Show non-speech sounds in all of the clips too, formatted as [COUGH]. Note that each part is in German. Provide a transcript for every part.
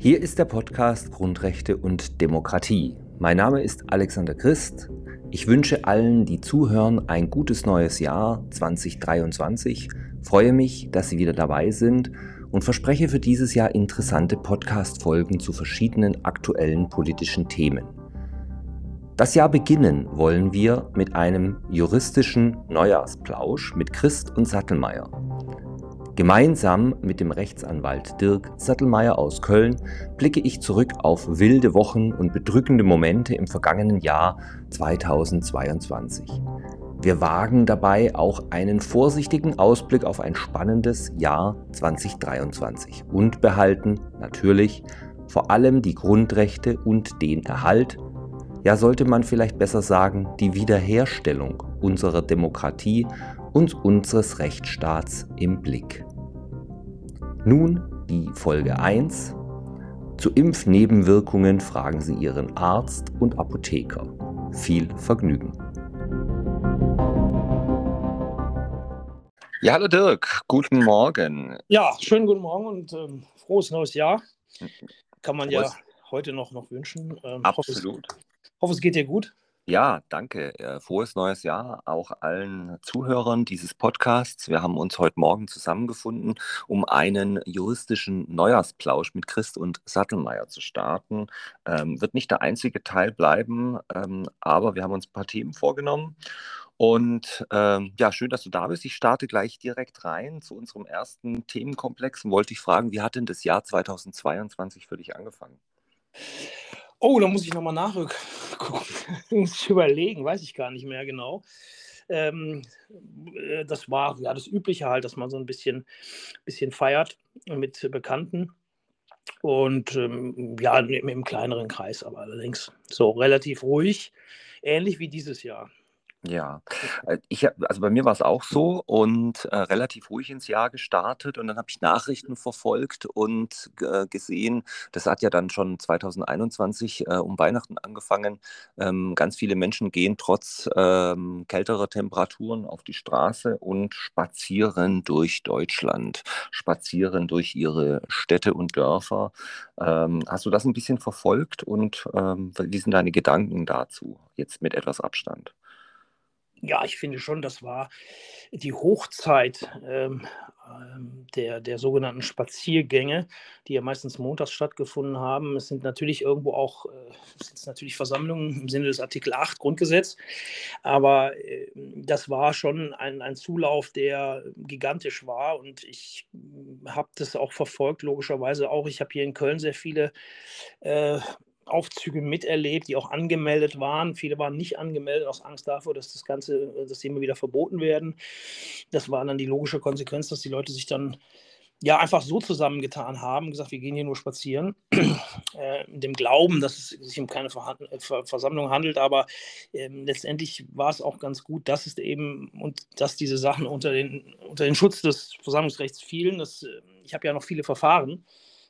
Hier ist der Podcast Grundrechte und Demokratie. Mein Name ist Alexander Christ. Ich wünsche allen, die zuhören, ein gutes neues Jahr 2023, freue mich, dass Sie wieder dabei sind und verspreche für dieses Jahr interessante Podcast-Folgen zu verschiedenen aktuellen politischen Themen. Das Jahr beginnen wollen wir mit einem juristischen Neujahrsplausch mit Christ und Sattelmeier. Gemeinsam mit dem Rechtsanwalt Dirk Sattelmeier aus Köln blicke ich zurück auf wilde Wochen und bedrückende Momente im vergangenen Jahr 2022. Wir wagen dabei auch einen vorsichtigen Ausblick auf ein spannendes Jahr 2023 und behalten natürlich vor allem die Grundrechte und den Erhalt, ja sollte man vielleicht besser sagen, die Wiederherstellung unserer Demokratie und unseres Rechtsstaats im Blick. Nun die Folge 1. Zu Impfnebenwirkungen fragen Sie Ihren Arzt und Apotheker. Viel Vergnügen. Ja, hallo Dirk, guten Morgen. Ja, schönen guten Morgen und ähm, frohes neues Jahr. Kann man frohes. ja heute noch, noch wünschen. Ähm, Absolut. Hoffe es, hoffe, es geht dir gut. Ja, danke. Äh, frohes neues Jahr auch allen Zuhörern dieses Podcasts. Wir haben uns heute Morgen zusammengefunden, um einen juristischen Neujahrsplausch mit Christ und Sattelmeier zu starten. Ähm, wird nicht der einzige Teil bleiben, ähm, aber wir haben uns ein paar Themen vorgenommen. Und ähm, ja, schön, dass du da bist. Ich starte gleich direkt rein zu unserem ersten Themenkomplex und wollte dich fragen, wie hat denn das Jahr 2022 für dich angefangen? Oh, da muss ich nochmal nachgucken. [LAUGHS] muss ich überlegen, weiß ich gar nicht mehr genau. Ähm, äh, das war ja das Übliche halt, dass man so ein bisschen, bisschen feiert mit Bekannten. Und ähm, ja, im, im kleineren Kreis, aber allerdings so relativ ruhig, ähnlich wie dieses Jahr. Ja, äh, ich also bei mir war es auch so und äh, relativ ruhig ins Jahr gestartet und dann habe ich Nachrichten verfolgt und gesehen, das hat ja dann schon 2021 äh, um Weihnachten angefangen. Ähm, ganz viele Menschen gehen trotz ähm, kälterer Temperaturen auf die Straße und spazieren durch Deutschland, spazieren durch ihre Städte und Dörfer. Ähm, hast du das ein bisschen verfolgt und ähm, wie sind deine Gedanken dazu, jetzt mit etwas Abstand? Ja, ich finde schon, das war die Hochzeit ähm, ähm, der, der sogenannten Spaziergänge, die ja meistens montags stattgefunden haben. Es sind natürlich irgendwo auch äh, sind natürlich Versammlungen im Sinne des Artikel 8 Grundgesetz, aber äh, das war schon ein, ein Zulauf, der gigantisch war und ich äh, habe das auch verfolgt, logischerweise auch. Ich habe hier in Köln sehr viele äh, Aufzüge miterlebt, die auch angemeldet waren. Viele waren nicht angemeldet aus Angst davor, dass das Ganze, dass sie immer wieder verboten werden. Das war dann die logische Konsequenz, dass die Leute sich dann ja einfach so zusammengetan haben, gesagt, wir gehen hier nur spazieren, [CLEARS THROAT] äh, in dem Glauben, dass es sich um keine Verhand äh, Ver Versammlung handelt, aber äh, letztendlich war es auch ganz gut, dass es eben und dass diese Sachen unter den, unter den Schutz des Versammlungsrechts fielen. Das, äh, ich habe ja noch viele Verfahren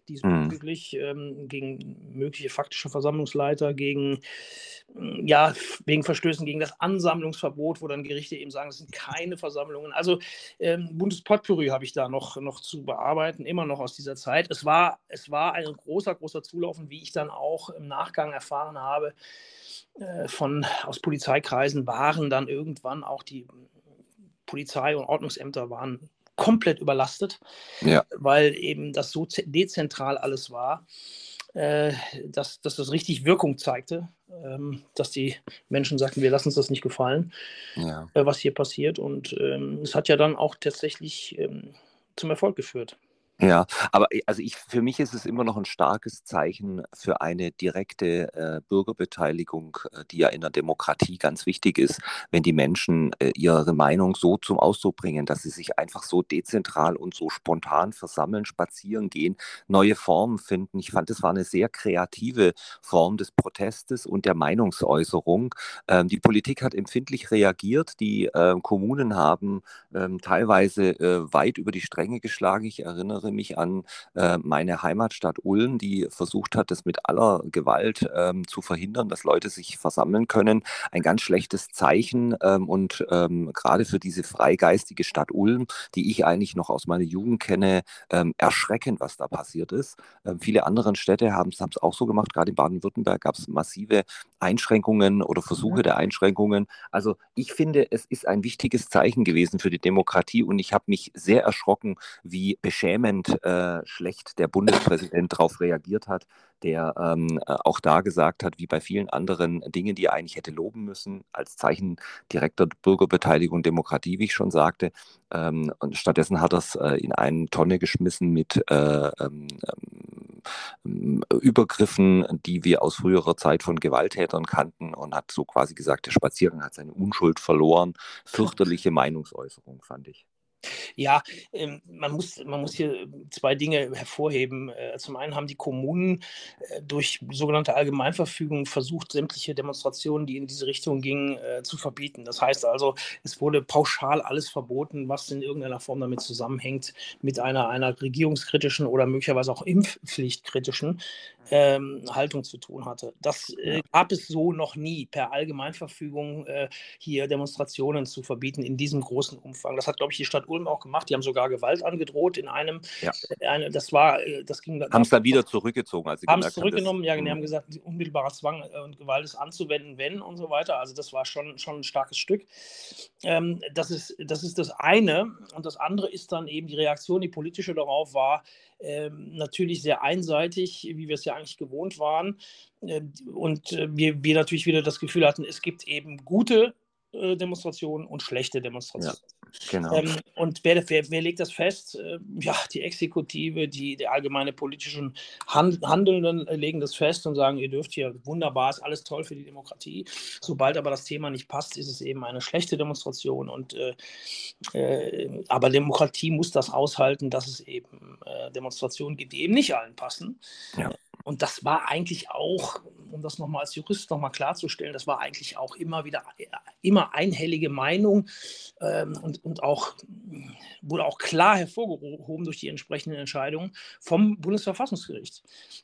diesbezüglich mhm. ähm, gegen mögliche faktische Versammlungsleiter, gegen mm, ja, wegen Verstößen gegen das Ansammlungsverbot, wo dann Gerichte eben sagen, es sind keine Versammlungen. Also ähm, Bundespotpourri habe ich da noch, noch zu bearbeiten, immer noch aus dieser Zeit. Es war, es war ein großer, großer Zulaufen, wie ich dann auch im Nachgang erfahren habe, äh, von aus Polizeikreisen waren dann irgendwann auch die Polizei und Ordnungsämter waren komplett überlastet, ja. weil eben das so dezentral alles war, äh, dass, dass das richtig Wirkung zeigte, ähm, dass die Menschen sagten, wir lassen uns das nicht gefallen, ja. äh, was hier passiert. Und ähm, es hat ja dann auch tatsächlich ähm, zum Erfolg geführt. Ja, aber äh, also ich, für mich ist es immer noch ein starkes Zeichen für eine direkte äh, Bürgerbeteiligung, äh, die ja in der Demokratie ganz wichtig ist, wenn die Menschen äh, ihre Meinung so zum Ausdruck bringen, dass sie sich einfach so dezentral und so spontan versammeln, spazieren gehen, neue Formen finden. Ich fand, es war eine sehr kreative Form des Protestes und der Meinungsäußerung. Ähm, die Politik hat empfindlich reagiert, die ähm, Kommunen haben ähm, teilweise äh, weit über die Stränge geschlagen. Ich erinnere erinnere mich an äh, meine Heimatstadt Ulm, die versucht hat, das mit aller Gewalt ähm, zu verhindern, dass Leute sich versammeln können. Ein ganz schlechtes Zeichen ähm, und ähm, gerade für diese freigeistige Stadt Ulm, die ich eigentlich noch aus meiner Jugend kenne, ähm, erschreckend, was da passiert ist. Ähm, viele andere Städte haben es auch so gemacht, gerade in Baden-Württemberg gab es massive Einschränkungen oder Versuche mhm. der Einschränkungen. Also ich finde, es ist ein wichtiges Zeichen gewesen für die Demokratie und ich habe mich sehr erschrocken, wie beschämend äh, schlecht der Bundespräsident darauf reagiert hat, der ähm, äh, auch da gesagt hat, wie bei vielen anderen Dingen, die er eigentlich hätte loben müssen, als Zeichen direkter Bürgerbeteiligung, Demokratie, wie ich schon sagte. Ähm, und stattdessen hat er es äh, in eine Tonne geschmissen mit äh, ähm, ähm, Übergriffen, die wir aus früherer Zeit von Gewalttätern kannten und hat so quasi gesagt, der Spaziergang hat seine Unschuld verloren. Fürchterliche Meinungsäußerung, fand ich. Ja, ähm, man, muss, man muss hier zwei Dinge hervorheben. Äh, zum einen haben die Kommunen äh, durch sogenannte Allgemeinverfügung versucht, sämtliche Demonstrationen, die in diese Richtung gingen, äh, zu verbieten. Das heißt also, es wurde pauschal alles verboten, was in irgendeiner Form damit zusammenhängt, mit einer, einer regierungskritischen oder möglicherweise auch impfpflichtkritischen ähm, Haltung zu tun hatte. Das äh, gab es so noch nie, per Allgemeinverfügung äh, hier Demonstrationen zu verbieten in diesem großen Umfang. Das hat, glaube ich, die Stadt Ulm auch gemacht. Die haben sogar Gewalt angedroht in einem. Ja. Äh, eine, das war, äh, das ging. Haben es dann wieder zurückgezogen, als sie haben es zurückgenommen. Ja, die haben gesagt, unmittelbarer Zwang äh, und Gewalt ist anzuwenden, wenn und so weiter. Also das war schon, schon ein starkes Stück. Ähm, das, ist, das ist das eine. Und das andere ist dann eben die Reaktion, die politische darauf war, ähm, natürlich sehr einseitig, wie wir es ja eigentlich gewohnt waren. Ähm, und wir, wir natürlich wieder das Gefühl hatten, es gibt eben gute äh, Demonstrationen und schlechte Demonstrationen. Ja, genau. Ähm, und wer, wer, wer, legt das fest? Äh, ja, die Exekutive, die, die allgemeine politischen Hand, Handelnden legen das fest und sagen, ihr dürft hier wunderbar, ist alles toll für die Demokratie. Sobald aber das Thema nicht passt, ist es eben eine schlechte Demonstration. Und, äh, äh, aber Demokratie muss das aushalten, dass es eben äh, Demonstrationen gibt, die eben nicht allen passen. Ja. Und das war eigentlich auch, um das nochmal als Jurist nochmal klarzustellen, das war eigentlich auch immer wieder immer einhellige Meinung ähm, und, und auch wurde auch klar hervorgehoben durch die entsprechenden Entscheidungen vom Bundesverfassungsgericht,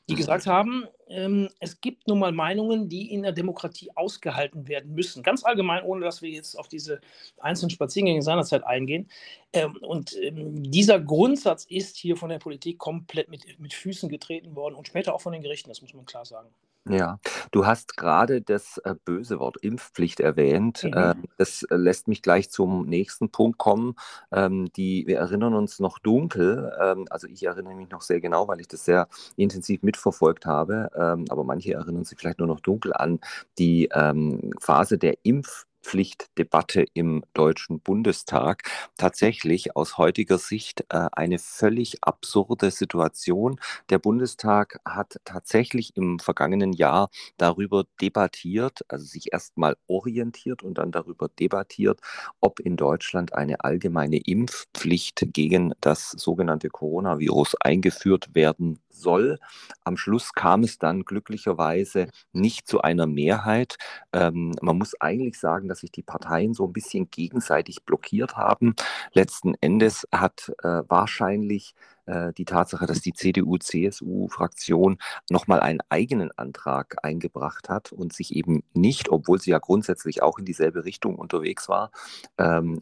die mhm. gesagt haben, ähm, es gibt nun mal Meinungen, die in der Demokratie ausgehalten werden müssen. Ganz allgemein, ohne dass wir jetzt auf diese einzelnen Spaziergänge seinerzeit eingehen. Ähm, und ähm, dieser Grundsatz ist hier von der Politik komplett mit, mit Füßen getreten worden und später auch von den Gerichten, das muss man klar sagen. Ja, du hast gerade das äh, böse Wort Impfpflicht erwähnt. Mhm. Äh, das lässt mich gleich zum nächsten Punkt kommen. Ähm, die, wir erinnern uns noch dunkel, ähm, also ich erinnere mich noch sehr genau, weil ich das sehr intensiv mitverfolgt habe, ähm, aber manche erinnern sich vielleicht nur noch dunkel an die ähm, Phase der Impfpflicht. Impfpflichtdebatte im Deutschen Bundestag tatsächlich aus heutiger Sicht äh, eine völlig absurde Situation. Der Bundestag hat tatsächlich im vergangenen Jahr darüber debattiert, also sich erstmal orientiert und dann darüber debattiert, ob in Deutschland eine allgemeine Impfpflicht gegen das sogenannte Coronavirus eingeführt werden soll. Am Schluss kam es dann glücklicherweise nicht zu einer Mehrheit. Ähm, man muss eigentlich sagen, dass sich die Parteien so ein bisschen gegenseitig blockiert haben. Letzten Endes hat äh, wahrscheinlich äh, die Tatsache, dass die CDU-CSU-Fraktion nochmal einen eigenen Antrag eingebracht hat und sich eben nicht, obwohl sie ja grundsätzlich auch in dieselbe Richtung unterwegs war, ähm,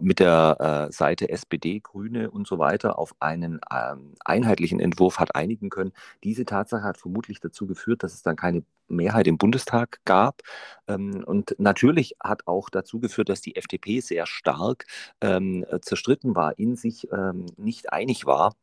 mit der äh, Seite SPD, Grüne und so weiter auf einen ähm, einheitlichen Entwurf hat einigen können. Diese Tatsache hat vermutlich dazu geführt, dass es dann keine Mehrheit im Bundestag gab. Ähm, und natürlich hat auch dazu geführt, dass die FDP sehr stark ähm, zerstritten war, in sich ähm, nicht einig war.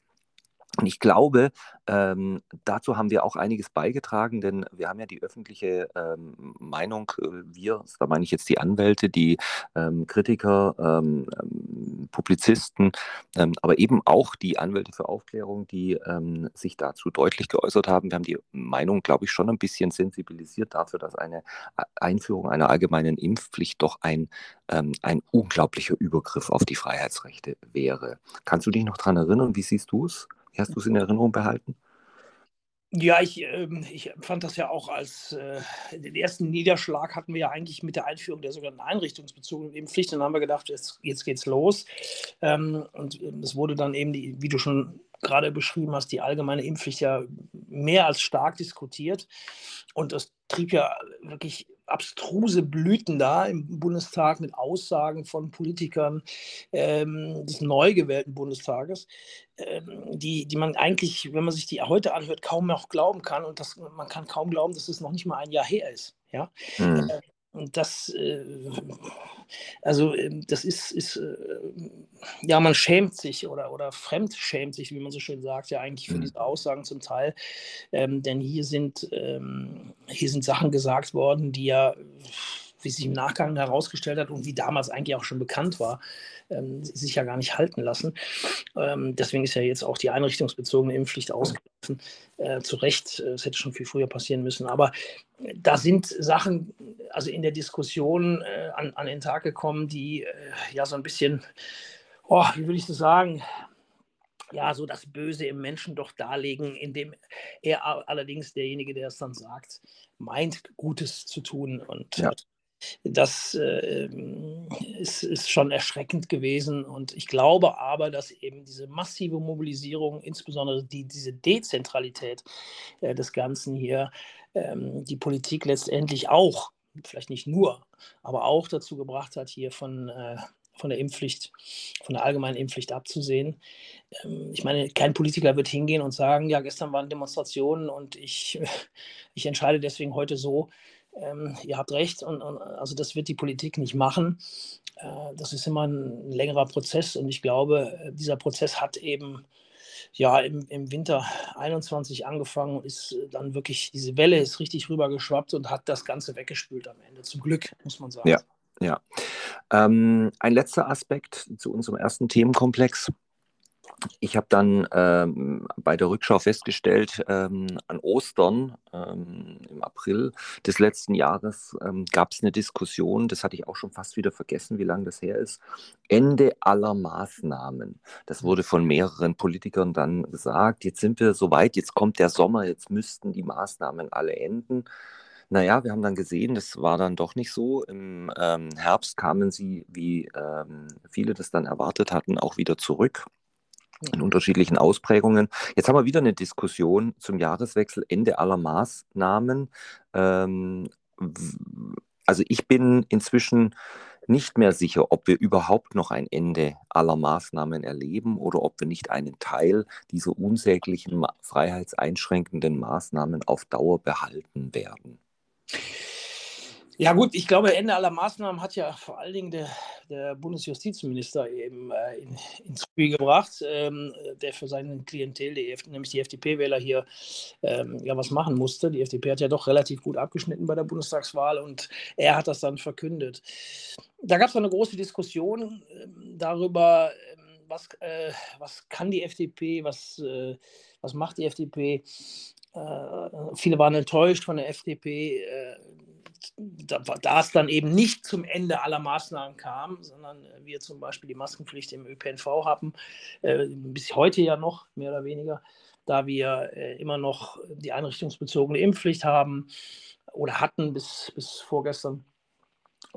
Und ich glaube, ähm, dazu haben wir auch einiges beigetragen, denn wir haben ja die öffentliche ähm, Meinung, äh, wir, da meine ich jetzt die Anwälte, die ähm, Kritiker, ähm, ähm, Publizisten, ähm, aber eben auch die Anwälte für Aufklärung, die sich dazu deutlich geäußert haben. Wir haben die Meinung, glaube ich, schon ein bisschen sensibilisiert dafür, dass eine Einführung einer allgemeinen Impfpflicht doch ein, ein unglaublicher Übergriff auf die Freiheitsrechte wäre. Kannst du dich noch daran erinnern? Wie siehst du es? Hast du es in Erinnerung behalten? Ja, ich, ähm, ich fand das ja auch als äh, den ersten Niederschlag hatten wir ja eigentlich mit der Einführung der sogenannten einrichtungsbezogenen Impfpflicht. Dann haben wir gedacht, jetzt, jetzt geht's los. Ähm, und ähm, es wurde dann eben, die, wie du schon gerade beschrieben hast, die allgemeine Impfpflicht ja mehr als stark diskutiert. Und das trieb ja wirklich abstruse Blüten da im Bundestag mit Aussagen von Politikern ähm, des neu gewählten Bundestages, ähm, die, die man eigentlich, wenn man sich die heute anhört, kaum noch glauben kann. Und das, man kann kaum glauben, dass es noch nicht mal ein Jahr her ist. Ja? Mhm. Und das, äh, also ähm, das ist, ist äh, ja, man schämt sich oder, oder fremd schämt sich, wie man so schön sagt, ja eigentlich für mhm. diese Aussagen zum Teil. Ähm, denn hier sind, ähm, hier sind Sachen gesagt worden, die ja wie sich im Nachgang herausgestellt hat und wie damals eigentlich auch schon bekannt war, ähm, sich ja gar nicht halten lassen. Ähm, deswegen ist ja jetzt auch die einrichtungsbezogene Impfpflicht ausgelaufen. Äh, zu Recht, äh, es hätte schon viel früher passieren müssen. Aber äh, da sind Sachen, also in der Diskussion äh, an, an den Tag gekommen, die äh, ja so ein bisschen, oh, wie will ich das sagen, ja, so das Böse im Menschen doch darlegen, indem er allerdings derjenige, der es dann sagt, meint, Gutes zu tun. Und ja. Das äh, ist, ist, schon erschreckend gewesen. Und ich glaube aber, dass eben diese massive Mobilisierung, insbesondere die, diese Dezentralität äh, des Ganzen hier, ähm, die Politik letztendlich auch, vielleicht nicht nur, aber auch dazu gebracht hat, hier von, äh, von der Impfpflicht, von der allgemeinen Impfpflicht abzusehen. Ähm, ich meine, kein Politiker wird hingehen und sagen, ja, gestern waren Demonstrationen und ich, [LAUGHS] ich entscheide deswegen heute so, ähm, ihr habt recht, und, und, also das wird die Politik nicht machen. Äh, das ist immer ein längerer Prozess und ich glaube, äh, dieser Prozess hat eben ja im, im Winter 21 angefangen und ist dann wirklich, diese Welle ist richtig rübergeschwappt und hat das Ganze weggespült am Ende. Zum Glück, muss man sagen. Ja, ja. Ähm, ein letzter Aspekt zu unserem ersten Themenkomplex. Ich habe dann ähm, bei der Rückschau festgestellt, ähm, an Ostern ähm, im April des letzten Jahres ähm, gab es eine Diskussion, das hatte ich auch schon fast wieder vergessen, wie lange das her ist, Ende aller Maßnahmen. Das wurde von mehreren Politikern dann gesagt, jetzt sind wir soweit, jetzt kommt der Sommer, jetzt müssten die Maßnahmen alle enden. Naja, wir haben dann gesehen, das war dann doch nicht so. Im ähm, Herbst kamen sie, wie ähm, viele das dann erwartet hatten, auch wieder zurück in unterschiedlichen Ausprägungen. Jetzt haben wir wieder eine Diskussion zum Jahreswechsel, Ende aller Maßnahmen. Ähm, also ich bin inzwischen nicht mehr sicher, ob wir überhaupt noch ein Ende aller Maßnahmen erleben oder ob wir nicht einen Teil dieser unsäglichen freiheitseinschränkenden Maßnahmen auf Dauer behalten werden. Ja gut, ich glaube, Ende aller Maßnahmen hat ja vor allen Dingen der, der Bundesjustizminister eben äh, in, ins Spiel gebracht, ähm, der für seinen Klientel, die, nämlich die FDP-Wähler hier, ähm, ja was machen musste. Die FDP hat ja doch relativ gut abgeschnitten bei der Bundestagswahl und er hat das dann verkündet. Da gab es eine große Diskussion äh, darüber, ähm, was, äh, was kann die FDP, was, äh, was macht die FDP. Äh, viele waren enttäuscht von der FDP äh, da, es dann eben nicht zum Ende aller Maßnahmen kam, sondern wir zum Beispiel die Maskenpflicht im ÖPNV haben, äh, bis heute ja noch, mehr oder weniger, da wir äh, immer noch die einrichtungsbezogene Impfpflicht haben oder hatten bis, bis vorgestern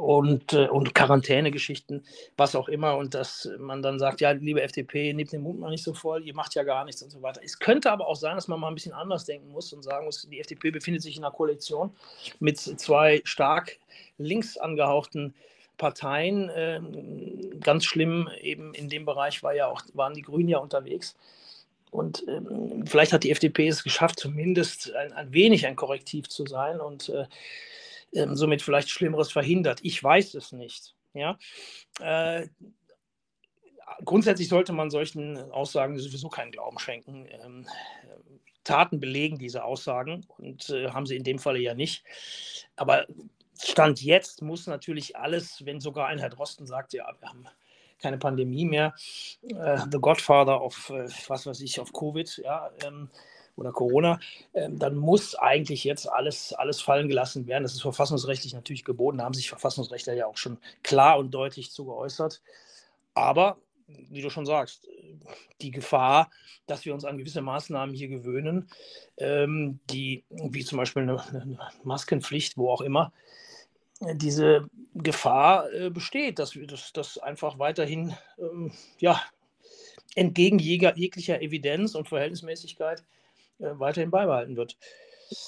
und, äh, und Quarantänegeschichten, was auch immer. Und dass man dann sagt, ja, liebe FDP, nehmt den Mund mal nicht so voll, ihr macht ja gar nichts und so weiter. Es könnte aber auch sein, dass man mal ein bisschen anders denken muss und sagen muss, die FDP befindet sich in einer Koalition mit zwei stark links angehauchten Parteien. Ähm, ganz schlimm eben in dem Bereich war ja auch, waren die Grünen ja unterwegs. Und ähm, vielleicht hat die FDP es geschafft, zumindest ein, ein wenig ein Korrektiv zu sein. Und äh, ähm, somit vielleicht Schlimmeres verhindert. Ich weiß es nicht. Ja? Äh, grundsätzlich sollte man solchen Aussagen sowieso keinen Glauben schenken. Ähm, Taten belegen diese Aussagen und äh, haben sie in dem Falle ja nicht. Aber Stand jetzt muss natürlich alles, wenn sogar ein Herr Drosten sagt, ja, wir haben keine Pandemie mehr, äh, the Godfather of, äh, was weiß ich, of Covid, ja, ähm, oder Corona, ähm, dann muss eigentlich jetzt alles, alles fallen gelassen werden. Das ist verfassungsrechtlich natürlich geboten, da haben sich Verfassungsrechtler ja auch schon klar und deutlich zu geäußert. Aber wie du schon sagst, die Gefahr, dass wir uns an gewisse Maßnahmen hier gewöhnen, ähm, die, wie zum Beispiel eine, eine, Maskenpflicht, wo auch immer, diese Gefahr äh, besteht, dass wir das, das einfach weiterhin ähm, ja, entgegen jeglicher Evidenz und Verhältnismäßigkeit weiterhin beibehalten wird.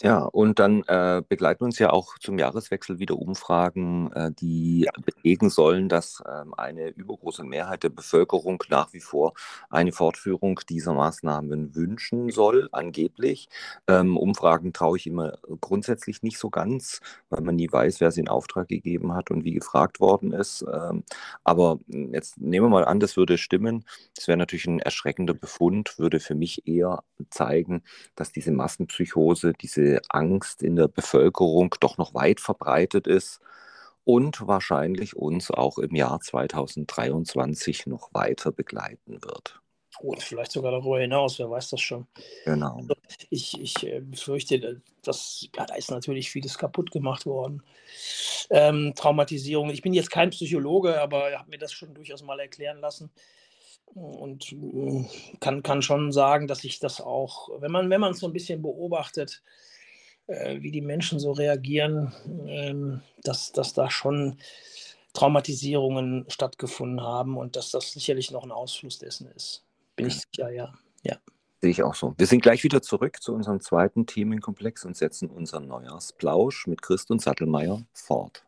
Ja, und dann äh, begleiten uns ja auch zum Jahreswechsel wieder Umfragen, äh, die ja. belegen sollen, dass ähm, eine übergroße Mehrheit der Bevölkerung nach wie vor eine Fortführung dieser Maßnahmen wünschen soll, angeblich. Ähm, Umfragen traue ich immer grundsätzlich nicht so ganz, weil man nie weiß, wer sie in Auftrag gegeben hat und wie gefragt worden ist. Ähm, aber jetzt nehmen wir mal an, das würde stimmen. Das wäre natürlich ein erschreckender Befund, würde für mich eher zeigen, dass diese Massenpsychose, die diese Angst in der Bevölkerung doch noch weit verbreitet ist und wahrscheinlich uns auch im Jahr 2023 noch weiter begleiten wird. Und vielleicht sogar darüber hinaus, wer weiß das schon. Genau. Also ich, ich äh, befürchte, dass ja, da ist natürlich vieles kaputt gemacht worden. Ähm, Traumatisierung. Ich bin jetzt kein Psychologe, aber habe mir das schon durchaus mal erklären lassen und hm, kann, kann schon sagen, dass ich das auch, wenn man wenn man es so ein bisschen beobachtet, äh, wie die Menschen so reagieren, ähm, dass, dass da schon Traumatisierungen stattgefunden haben und dass das sicherlich noch ein Ausfluss dessen ist. Bin ich sicher, ja. ja. Sehe ich auch so. Wir sind gleich wieder zurück zu unserem zweiten Themenkomplex und setzen unseren Neujahrsplausch mit Christ und Sattelmeier fort.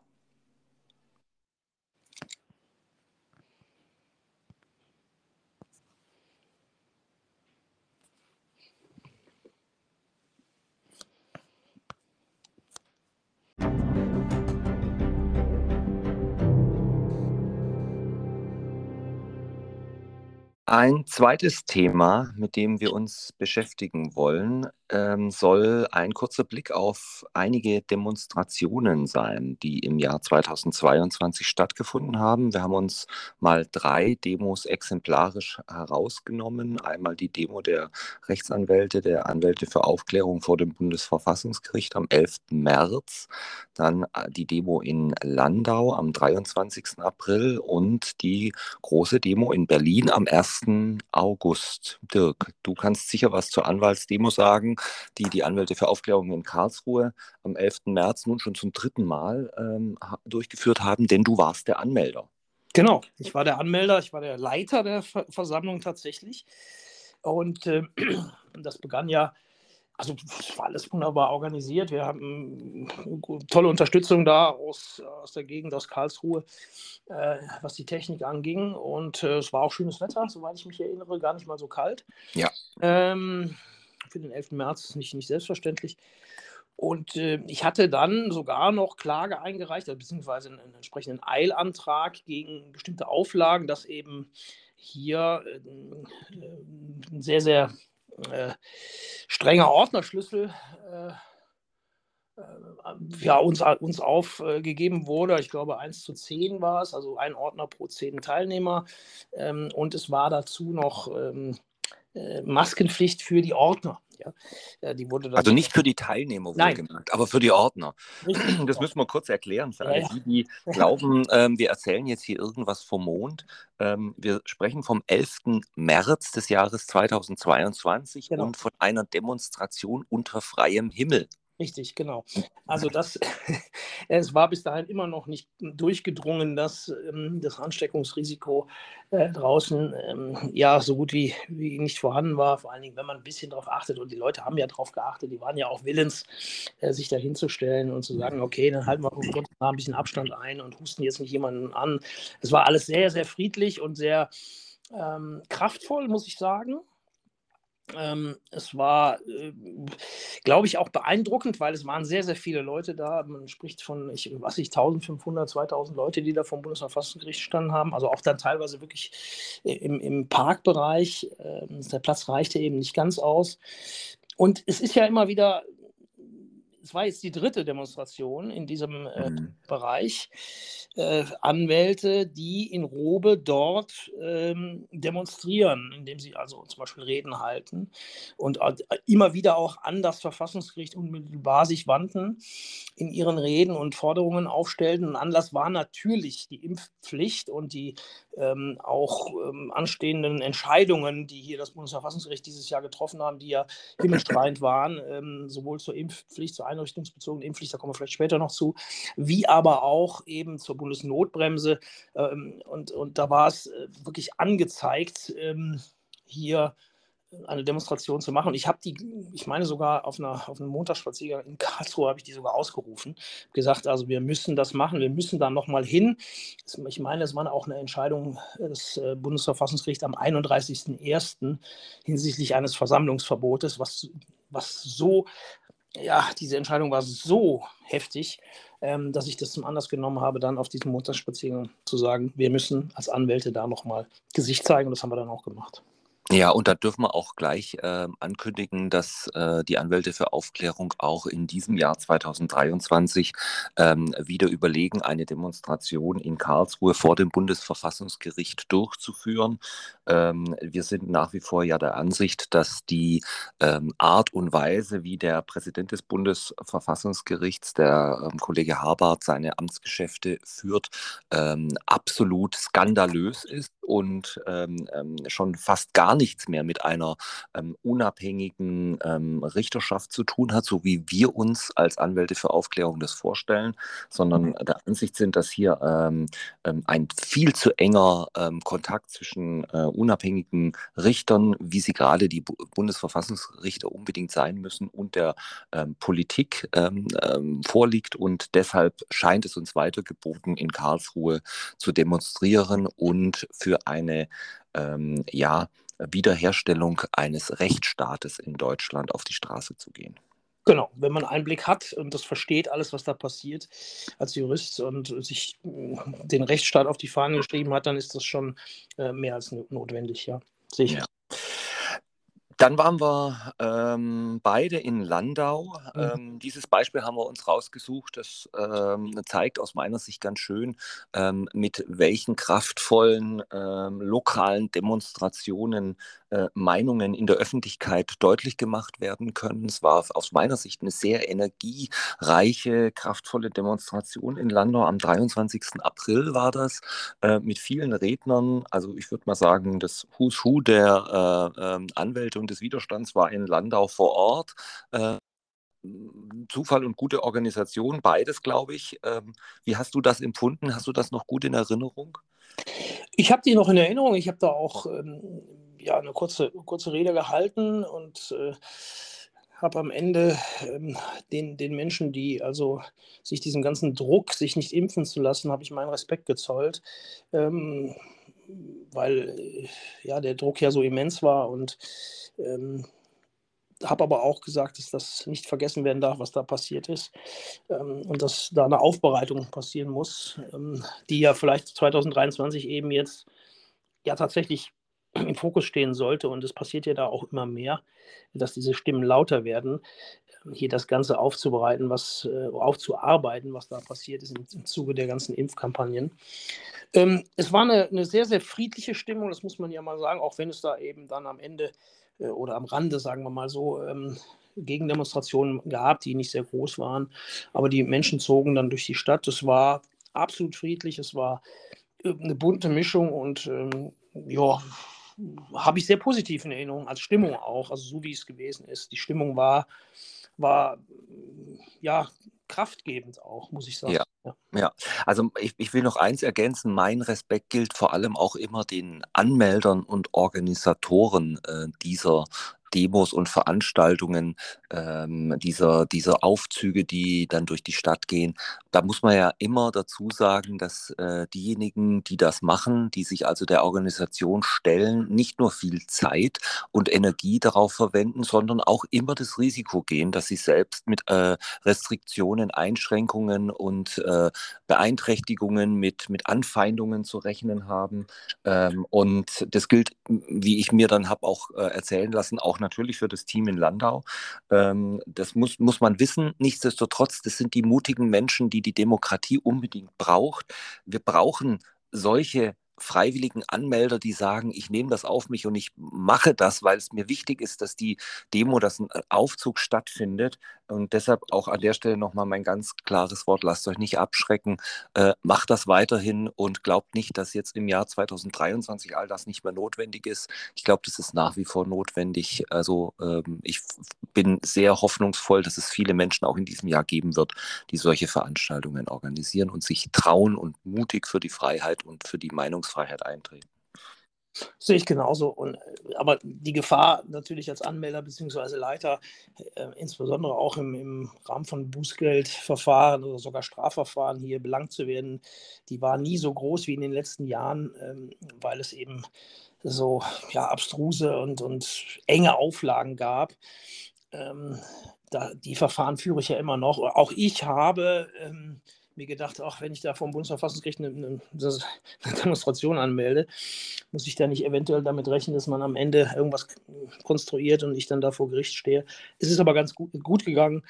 Ein zweites Thema, mit dem wir uns beschäftigen wollen, ähm, soll ein kurzer Blick auf einige Demonstrationen sein, die im Jahr 2022 stattgefunden haben. Wir haben uns mal drei Demos exemplarisch herausgenommen. Einmal die Demo der Rechtsanwälte, der Anwälte für Aufklärung vor dem Bundesverfassungsgericht am 11. März, dann äh, die Demo in Landau am 23. April und die große Demo in Berlin am 1. August. Dirk, du kannst sicher was zur Anwaltsdemo sagen die die Anwälte für Aufklärung in Karlsruhe am 11. März nun schon zum dritten Mal ähm, durchgeführt haben, denn du warst der Anmelder. Genau, ich war der Anmelder, ich war der Leiter der Ver Versammlung tatsächlich. Und äh, [CLEARS THROAT] das begann ja, also es war alles wunderbar organisiert. Wir haben tolle Unterstützung da aus, aus der Gegend, aus Karlsruhe, äh, was die Technik anging. Und äh, es war auch schönes Wetter, soweit ich mich erinnere, gar nicht mal so kalt. Ja. Ähm, für den 11. März nicht, nicht selbstverständlich. Und äh, ich hatte dann sogar noch Klage eingereicht, also beziehungsweise einen, einen, entsprechenden Eilantrag gegen bestimmte Auflagen, dass eben hier äh, ein sehr, sehr äh, strenger Ordnerschlüssel äh, äh, ja, uns, uns aufgegeben wurde. Ich glaube, 1 zu 10 war es, also ein Ordner pro 10 Teilnehmer. Ähm, und es war dazu noch ähm, äh, Maskenpflicht für die Ordner. Ja, die wurde also nicht für die Teilnehmer wohlgemerkt, aber für die Ordner. Richtig, [CLEARS THROAT] das müssen wir kurz erklären für alle ja, die, die [LAUGHS] glauben, ähm, wir erzählen jetzt hier irgendwas vom Mond. Ähm, wir sprechen vom 11. März des Jahres 2022 genau. und von einer Demonstration unter freiem Himmel. Richtig, genau. Also das, [LAUGHS] es war bis dahin immer noch nicht durchgedrungen, dass ähm, das Ansteckungsrisiko äh, draußen ähm, ja so gut wie, wie nicht vorhanden war. Vor allen Dingen, wenn man ein bisschen darauf achtet und die Leute haben ja darauf geachtet, die waren ja auch willens, äh, sich da hinzustellen und zu sagen, okay, dann halten wir kurz mal ein bisschen Abstand ein und husten jetzt nicht jemanden an. Es war alles sehr, sehr friedlich und sehr ähm, kraftvoll, muss ich sagen. Ähm, es war, äh, glaube ich, auch beeindruckend, weil es waren sehr, sehr viele Leute da. Man spricht von, ich weiß nicht, 1500, 2000 Leute, die da vom Bundesverfassungsgericht standen haben. Also auch dann teilweise wirklich im, im Parkbereich. Äh, der Platz reichte eben nicht ganz aus. Und es ist ja immer wieder es war jetzt die dritte Demonstration in diesem äh, mhm. Bereich. Äh, Anwälte, die in Robe dort ähm, demonstrieren, indem sie also zum Beispiel Reden halten und äh, immer wieder auch an das Verfassungsgericht unmittelbar sich wandten, in ihren Reden und Forderungen aufstellten. Ein Anlass war natürlich die Impfpflicht und die ähm, auch ähm, anstehenden Entscheidungen, die hier das Bundesverfassungsgericht dieses Jahr getroffen haben, die ja himmelstrahlend waren, ähm, sowohl zur Impfpflicht, zur einrichtungsbezogenen Impfpflicht, da kommen wir vielleicht später noch zu, wie aber auch eben zur Bundesnotbremse. Ähm, und, und da war es äh, wirklich angezeigt, ähm, hier eine Demonstration zu machen. Ich habe die, ich meine sogar auf, einer, auf einem Montagsspaziergang in Karlsruhe habe ich die sogar ausgerufen, gesagt, also wir müssen das machen, wir müssen da nochmal hin. Ich meine, es war auch eine Entscheidung des äh, Bundesverfassungsgerichts am 31.01. hinsichtlich eines Versammlungsverbotes, was, was so, ja, diese Entscheidung war so heftig, ähm, dass ich das zum Anlass genommen habe, dann auf diesem Montagsspaziergang zu sagen, wir müssen als Anwälte da nochmal Gesicht zeigen und das haben wir dann auch gemacht. Ja, und da dürfen wir auch gleich äh, ankündigen, dass äh, die Anwälte für Aufklärung auch in diesem Jahr 2023 ähm, wieder überlegen, eine Demonstration in Karlsruhe vor dem Bundesverfassungsgericht durchzuführen. Ähm, wir sind nach wie vor ja der Ansicht, dass die ähm, Art und Weise, wie der Präsident des Bundesverfassungsgerichts, der ähm, Kollege Habart, seine Amtsgeschäfte führt, ähm, absolut skandalös ist und ähm, schon fast gar nichts mehr mit einer ähm, unabhängigen ähm, Richterschaft zu tun hat, so wie wir uns als Anwälte für Aufklärung das vorstellen, sondern mhm. der Ansicht sind, dass hier ähm, ähm ein viel zu enger ähm, Kontakt zwischen äh, unabhängigen Richtern, wie sie gerade die Bu Bundesverfassungsrichter unbedingt sein müssen, und der ähm, Politik vorliegt. Und deshalb scheint es uns weiter geboten, in Karlsruhe zu demonstrieren und für eine ähm, ja, Wiederherstellung eines Rechtsstaates in Deutschland auf die Straße zu gehen. Genau, wenn man Einblick hat und das versteht, alles, was da passiert als Jurist und sich äh, den Rechtsstaat auf die Fahnen geschrieben hat, dann ist das schon äh, mehr als notwendig, ja. Sicher. Ja. Dann waren wir ähm, beide in Landau. Mhm. Ähm, dieses Beispiel haben wir uns rausgesucht. Das ähm, zeigt aus meiner Sicht ganz schön, ähm, mit welchen kraftvollen ähm, lokalen Demonstrationen äh, Meinungen in der Öffentlichkeit deutlich gemacht werden können. Es war aus meiner Sicht eine sehr energiereiche, kraftvolle Demonstration in Landau. Am 23. April war das äh, mit vielen Rednern. Also ich würde mal sagen, das Who's Who der äh, ähm, Anwälte und des Widerstands war in Landau vor Ort. Äh, Zufall und gute Organisation, beides, glaube ich. Ähm, wie hast du das empfunden? Hast du das noch gut in Erinnerung? Ich habe die noch in Erinnerung. Ich habe da auch ähm, ja, eine kurze, kurze Rede gehalten und äh, habe am Ende ähm, den, den Menschen, die also sich diesen ganzen Druck, sich nicht impfen zu lassen, habe ich meinen Respekt gezollt, ähm, weil äh, ja der Druck ja so immens war und ähm, habe aber auch gesagt, dass das nicht vergessen werden darf, was da passiert ist ähm, und dass da eine Aufbereitung passieren muss, ähm, die ja vielleicht 2023 eben jetzt ja tatsächlich im Fokus stehen sollte. Und es passiert ja da auch immer mehr, dass diese Stimmen lauter werden, hier das Ganze aufzubereiten, was äh, aufzuarbeiten, was da passiert ist im, im Zuge der ganzen Impfkampagnen. Ähm, es war eine, eine, sehr, sehr friedliche Stimmung, das muss man ja mal sagen, auch wenn es da eben dann am Ende äh, oder am Rande, sagen wir mal so, ähm, Gegendemonstrationen gab, die nicht sehr groß waren. Aber die Menschen zogen dann durch die Stadt. Es war absolut friedlich, es war eine bunte Mischung und ähm, ja, habe ich sehr positiv in Erinnerung, als Stimmung auch, also so wie es gewesen ist. Die Stimmung war, war ja kraftgebend auch, muss ich sagen. Ja, ja. also ich, ich will noch eins ergänzen, mein Respekt gilt vor allem auch immer den Anmeldern und Organisatoren äh, dieser Demos und Veranstaltungen, ähm, dieser, dieser Aufzüge, die dann durch die Stadt gehen. Da muss man ja immer dazu sagen, dass äh, diejenigen, die das machen, die sich also der Organisation stellen, nicht nur viel Zeit und Energie darauf verwenden, sondern auch immer das Risiko gehen, dass sie selbst mit äh, Restriktionen, Einschränkungen und äh, Beeinträchtigungen, mit, mit Anfeindungen zu rechnen haben. Ähm, und das gilt, wie ich mir dann habe auch äh, erzählen lassen, auch natürlich für das Team in Landau. Ähm, das muss, muss man wissen. Nichtsdestotrotz, das sind die mutigen Menschen, die die Demokratie unbedingt braucht. Wir brauchen solche freiwilligen Anmelder, die sagen, ich nehme das auf mich und ich mache das, weil es mir wichtig ist, dass die Demo, dass ein Aufzug stattfindet. Und deshalb auch an der Stelle nochmal mein ganz klares Wort, lasst euch nicht abschrecken, äh, macht das weiterhin und glaubt nicht, dass jetzt im Jahr 2023 all das nicht mehr notwendig ist. Ich glaube, das ist nach wie vor notwendig. Also ähm, ich bin sehr hoffnungsvoll, dass es viele Menschen auch in diesem Jahr geben wird, die solche Veranstaltungen organisieren und sich trauen und mutig für die Freiheit und für die Meinungsfreiheit eintreten. Sehe ich genauso. Und, äh, aber die Gefahr natürlich als Anmelder bzw. Leiter, äh, insbesondere auch im, im, Rahmen von Bußgeldverfahren oder sogar Strafverfahren hier belangt zu werden, die war nie so groß wie in den letzten Jahren, ähm, weil es eben so ja, abstruse und, und enge Auflagen gab. Ähm, da, die Verfahren führe ich ja immer noch. Auch ich habe ähm, mir gedacht, ach, wenn ich da vom Bundesverfassungsgericht eine, eine, eine, Demonstration anmelde, muss ich da nicht eventuell damit rechnen, dass man am Ende irgendwas konstruiert und ich dann da vor Gericht stehe. Es ist aber ganz gut, gut gegangen.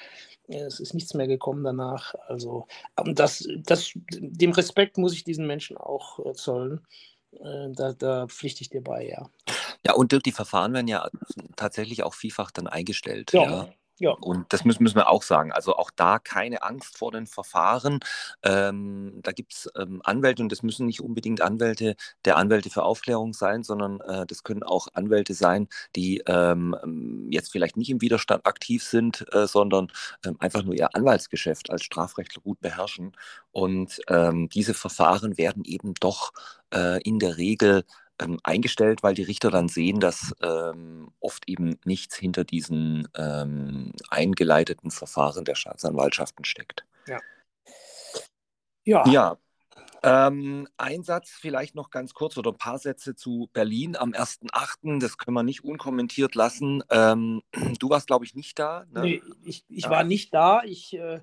Es ist nichts mehr gekommen danach. Also das, das, dem Respekt muss ich diesen Menschen auch äh, zollen. Äh, da, da pflichte ich dir bei, ja. Ja, und die Verfahren werden ja tatsächlich auch vielfach dann eingestellt. Ja. ja. Ja. Und das müssen, müssen wir auch sagen. Also auch da keine Angst vor den Verfahren. Ähm, da gibt es ähm, Anwälte und das müssen nicht unbedingt Anwälte der Anwälte für Aufklärung sein, sondern äh, das können auch Anwälte sein, die ähm, jetzt vielleicht nicht im Widerstand aktiv sind, äh, sondern ähm, einfach nur ihr Anwaltsgeschäft als Strafrechtler gut beherrschen. Und ähm, diese Verfahren werden eben doch äh, in der Regel ähm, eingestellt, weil die Richter dann sehen, dass ähm, oft eben nichts hinter diesen ähm, eingeleiteten Verfahren der Staatsanwaltschaften steckt. Ja. Ja. ja. Ähm, ein Satz vielleicht noch ganz kurz oder ein paar Sätze zu Berlin am 1.8. Das können wir nicht unkommentiert lassen. Ähm, du warst, glaube ich, nicht da. Ne? Nee, ich, ich ja. war nicht da. Ich äh,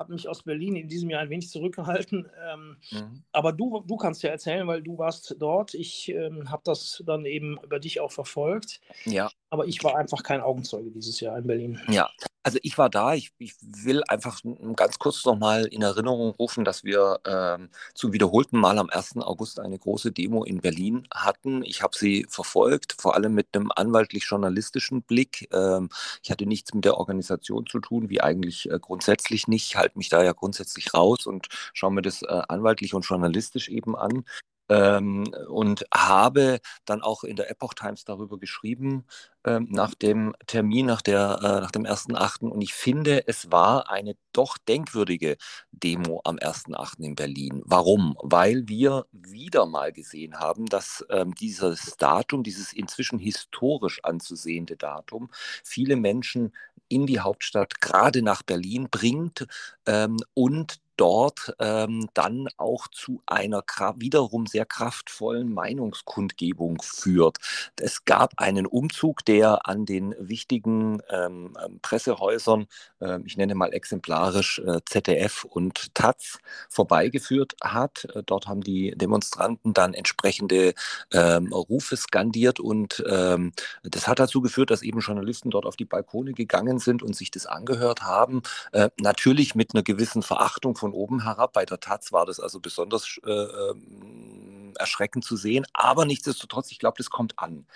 habe mich aus Berlin in diesem Jahr ein wenig zurückgehalten. Ähm, mhm. Aber du, du kannst ja erzählen, weil du warst dort. Ich ähm, habe das dann eben über dich auch verfolgt. Ja. Aber ich war einfach kein Augenzeuge dieses Jahr in Berlin. Ja, also ich war da. Ich, ich will einfach ganz kurz nochmal in Erinnerung rufen, dass wir ähm, zum wiederholten Mal am 1. August eine große Demo in Berlin hatten. Ich habe sie verfolgt, vor allem mit einem anwaltlich-journalistischen Blick. Ähm, ich hatte nichts mit der Organisation zu tun, wie eigentlich äh, grundsätzlich nicht. Ich halte mich da ja grundsätzlich raus und schaue mir das äh, anwaltlich und journalistisch eben an ähm, und habe dann auch in der Epoch Times darüber geschrieben, ähm, nach dem Termin, nach, der, äh, nach dem 1.8. Und ich finde, es war eine doch denkwürdige Demo am 1.8. in Berlin. Warum? Weil wir wieder mal gesehen haben, dass ähm, dieses Datum, dieses inzwischen historisch anzusehende Datum, viele Menschen in die Hauptstadt, gerade nach Berlin bringt ähm, und dort ähm, dann auch zu einer wiederum sehr kraftvollen Meinungskundgebung führt. Es gab einen Umzug, der an den wichtigen ähm, ähm Pressehäusern, äh, ich nenne mal exemplarisch äh, ZDF und Taz, vorbeigeführt hat. Äh, dort haben die Demonstranten dann entsprechende ähm, Rufe skandiert und ähm, das hat dazu geführt, dass eben Journalisten dort auf die Balkone gegangen sind und sich das angehört haben. Äh, natürlich mit einer gewissen Verachtung von von oben herab. Bei der Taz war das also besonders äh, ähm, erschreckend zu sehen. Aber nichtsdestotrotz, ich glaube, das kommt an.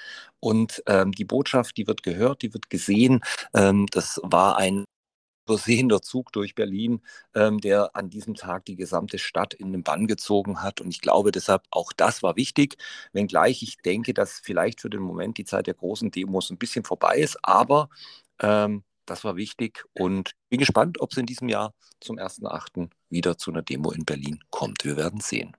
Und ähm, die Botschaft, die wird gehört, die wird gesehen. Ähm, das war ein übersehender Zug durch Berlin, ähm, der an diesem Tag die gesamte Stadt in den Bann gezogen hat. Und ich glaube deshalb, auch das war wichtig, wenngleich ich denke, dass vielleicht für den Moment die Zeit der großen Demos ein bisschen vorbei ist. Aber ähm, das war wichtig und bin gespannt, ob es in diesem Jahr zum 1.8. wieder zu einer Demo in Berlin kommt. Wir werden sehen.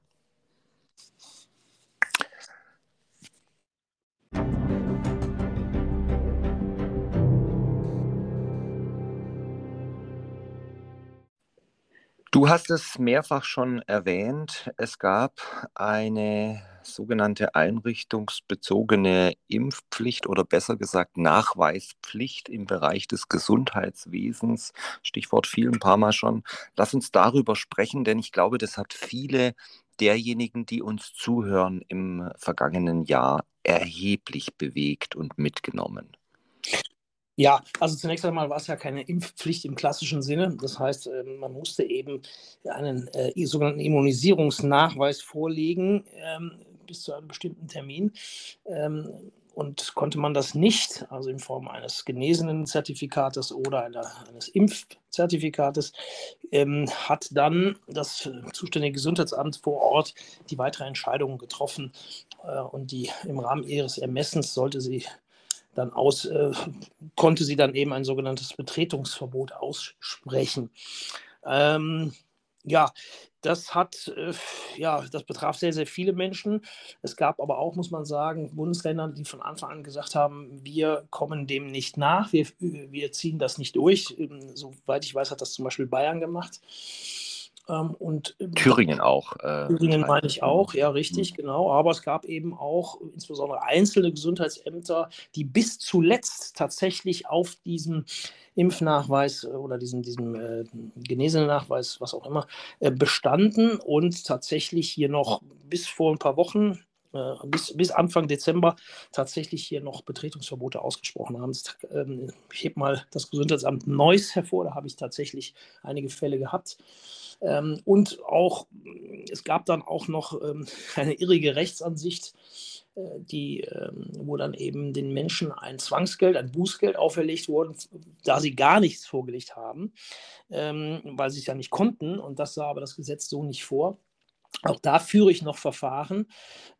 Du hast es mehrfach schon erwähnt. Es gab eine sogenannte einrichtungsbezogene Impfpflicht oder besser gesagt Nachweispflicht im Bereich des Gesundheitswesens. Stichwort viel ein paar Mal schon. Lass uns darüber sprechen, denn ich glaube, das hat viele derjenigen, die uns zuhören im vergangenen Jahr, erheblich bewegt und mitgenommen. Ja, also zunächst einmal war es ja keine Impfpflicht im klassischen Sinne. Das heißt, ähm, man musste eben einen äh, sogenannten Immunisierungsnachweis vorlegen ähm, bis zu einem bestimmten Termin. Ähm, und konnte man das nicht, also in Form eines genesenen Zertifikates oder einer, eines Impfzertifikates, ähm, hat dann das zuständige Gesundheitsamt vor Ort die weitere Entscheidung getroffen. Äh, und die im Rahmen ihres Ermessens sollte sie dann aus, äh, konnte sie dann eben ein sogenanntes Betretungsverbot aussprechen. Ähm, ja, das hat, äh, ja, das betraf sehr, sehr viele Menschen. Es gab aber auch, muss man sagen, Bundesländer, die von Anfang an gesagt haben, wir kommen dem nicht nach, wir, wir ziehen das nicht durch. Ähm, soweit ich weiß, hat das zum Beispiel Bayern gemacht. Ähm, und ähm, Thüringen auch. Äh, Thüringen meine ich auch, ja, richtig, mhm. genau. Aber es gab eben auch insbesondere einzelne Gesundheitsämter, die bis zuletzt tatsächlich auf diesen Impfnachweis äh, oder diesen, diesen äh, Genesenachweis, was auch immer, äh, bestanden und tatsächlich hier noch bis vor ein paar Wochen, äh, bis, bis Anfang Dezember tatsächlich hier noch Betretungsverbote ausgesprochen haben. Ähm, ich hebe mal das Gesundheitsamt Neuss hervor, da habe ich tatsächlich einige Fälle gehabt. Ähm, und auch, es gab dann auch noch ähm, [LAUGHS] eine irrige Rechtsansicht, äh, die, wo dann eben den Menschen ein Zwangsgeld, ein Bußgeld auferlegt wurde, da sie gar nichts vorgelegt haben, weil sie es ja nicht konnten. Und das sah aber das Gesetz so nicht vor. Auch da führe ich noch Verfahren.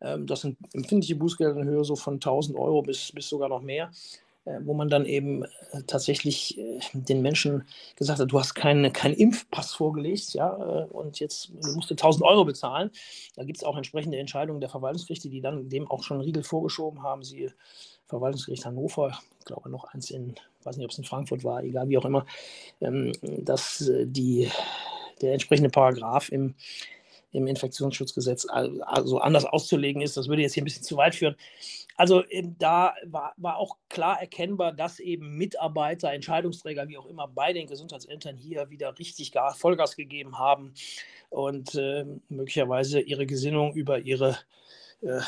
Ähm, das sind empfindliche Bußgelder in Höhe so von 1000 Euro bis, bis sogar noch mehr. Äh, wo man dann eben äh, tatsächlich äh, den Menschen gesagt hat, du hast keinen kein Impfpass vorgelegt, ja, und jetzt musst du 1000 Euro bezahlen. Da gibt es auch entsprechende Entscheidungen der Verwaltungsgerichte, die dann dem auch schon Riegel vorgeschoben haben. Sie Verwaltungsgericht Hannover, ich glaube noch eins in, weiß nicht, ob es in Frankfurt war, egal wie auch immer, ähm, dass die, der entsprechende Paragraph im im Infektionsschutzgesetz also anders auszulegen ist. Das würde jetzt hier ein bisschen zu weit führen. Also da war, war auch klar erkennbar, dass eben Mitarbeiter, Entscheidungsträger, wie auch immer, bei den Gesundheitsämtern hier wieder richtig Vollgas gegeben haben und äh, möglicherweise ihre Gesinnung über ihre äh,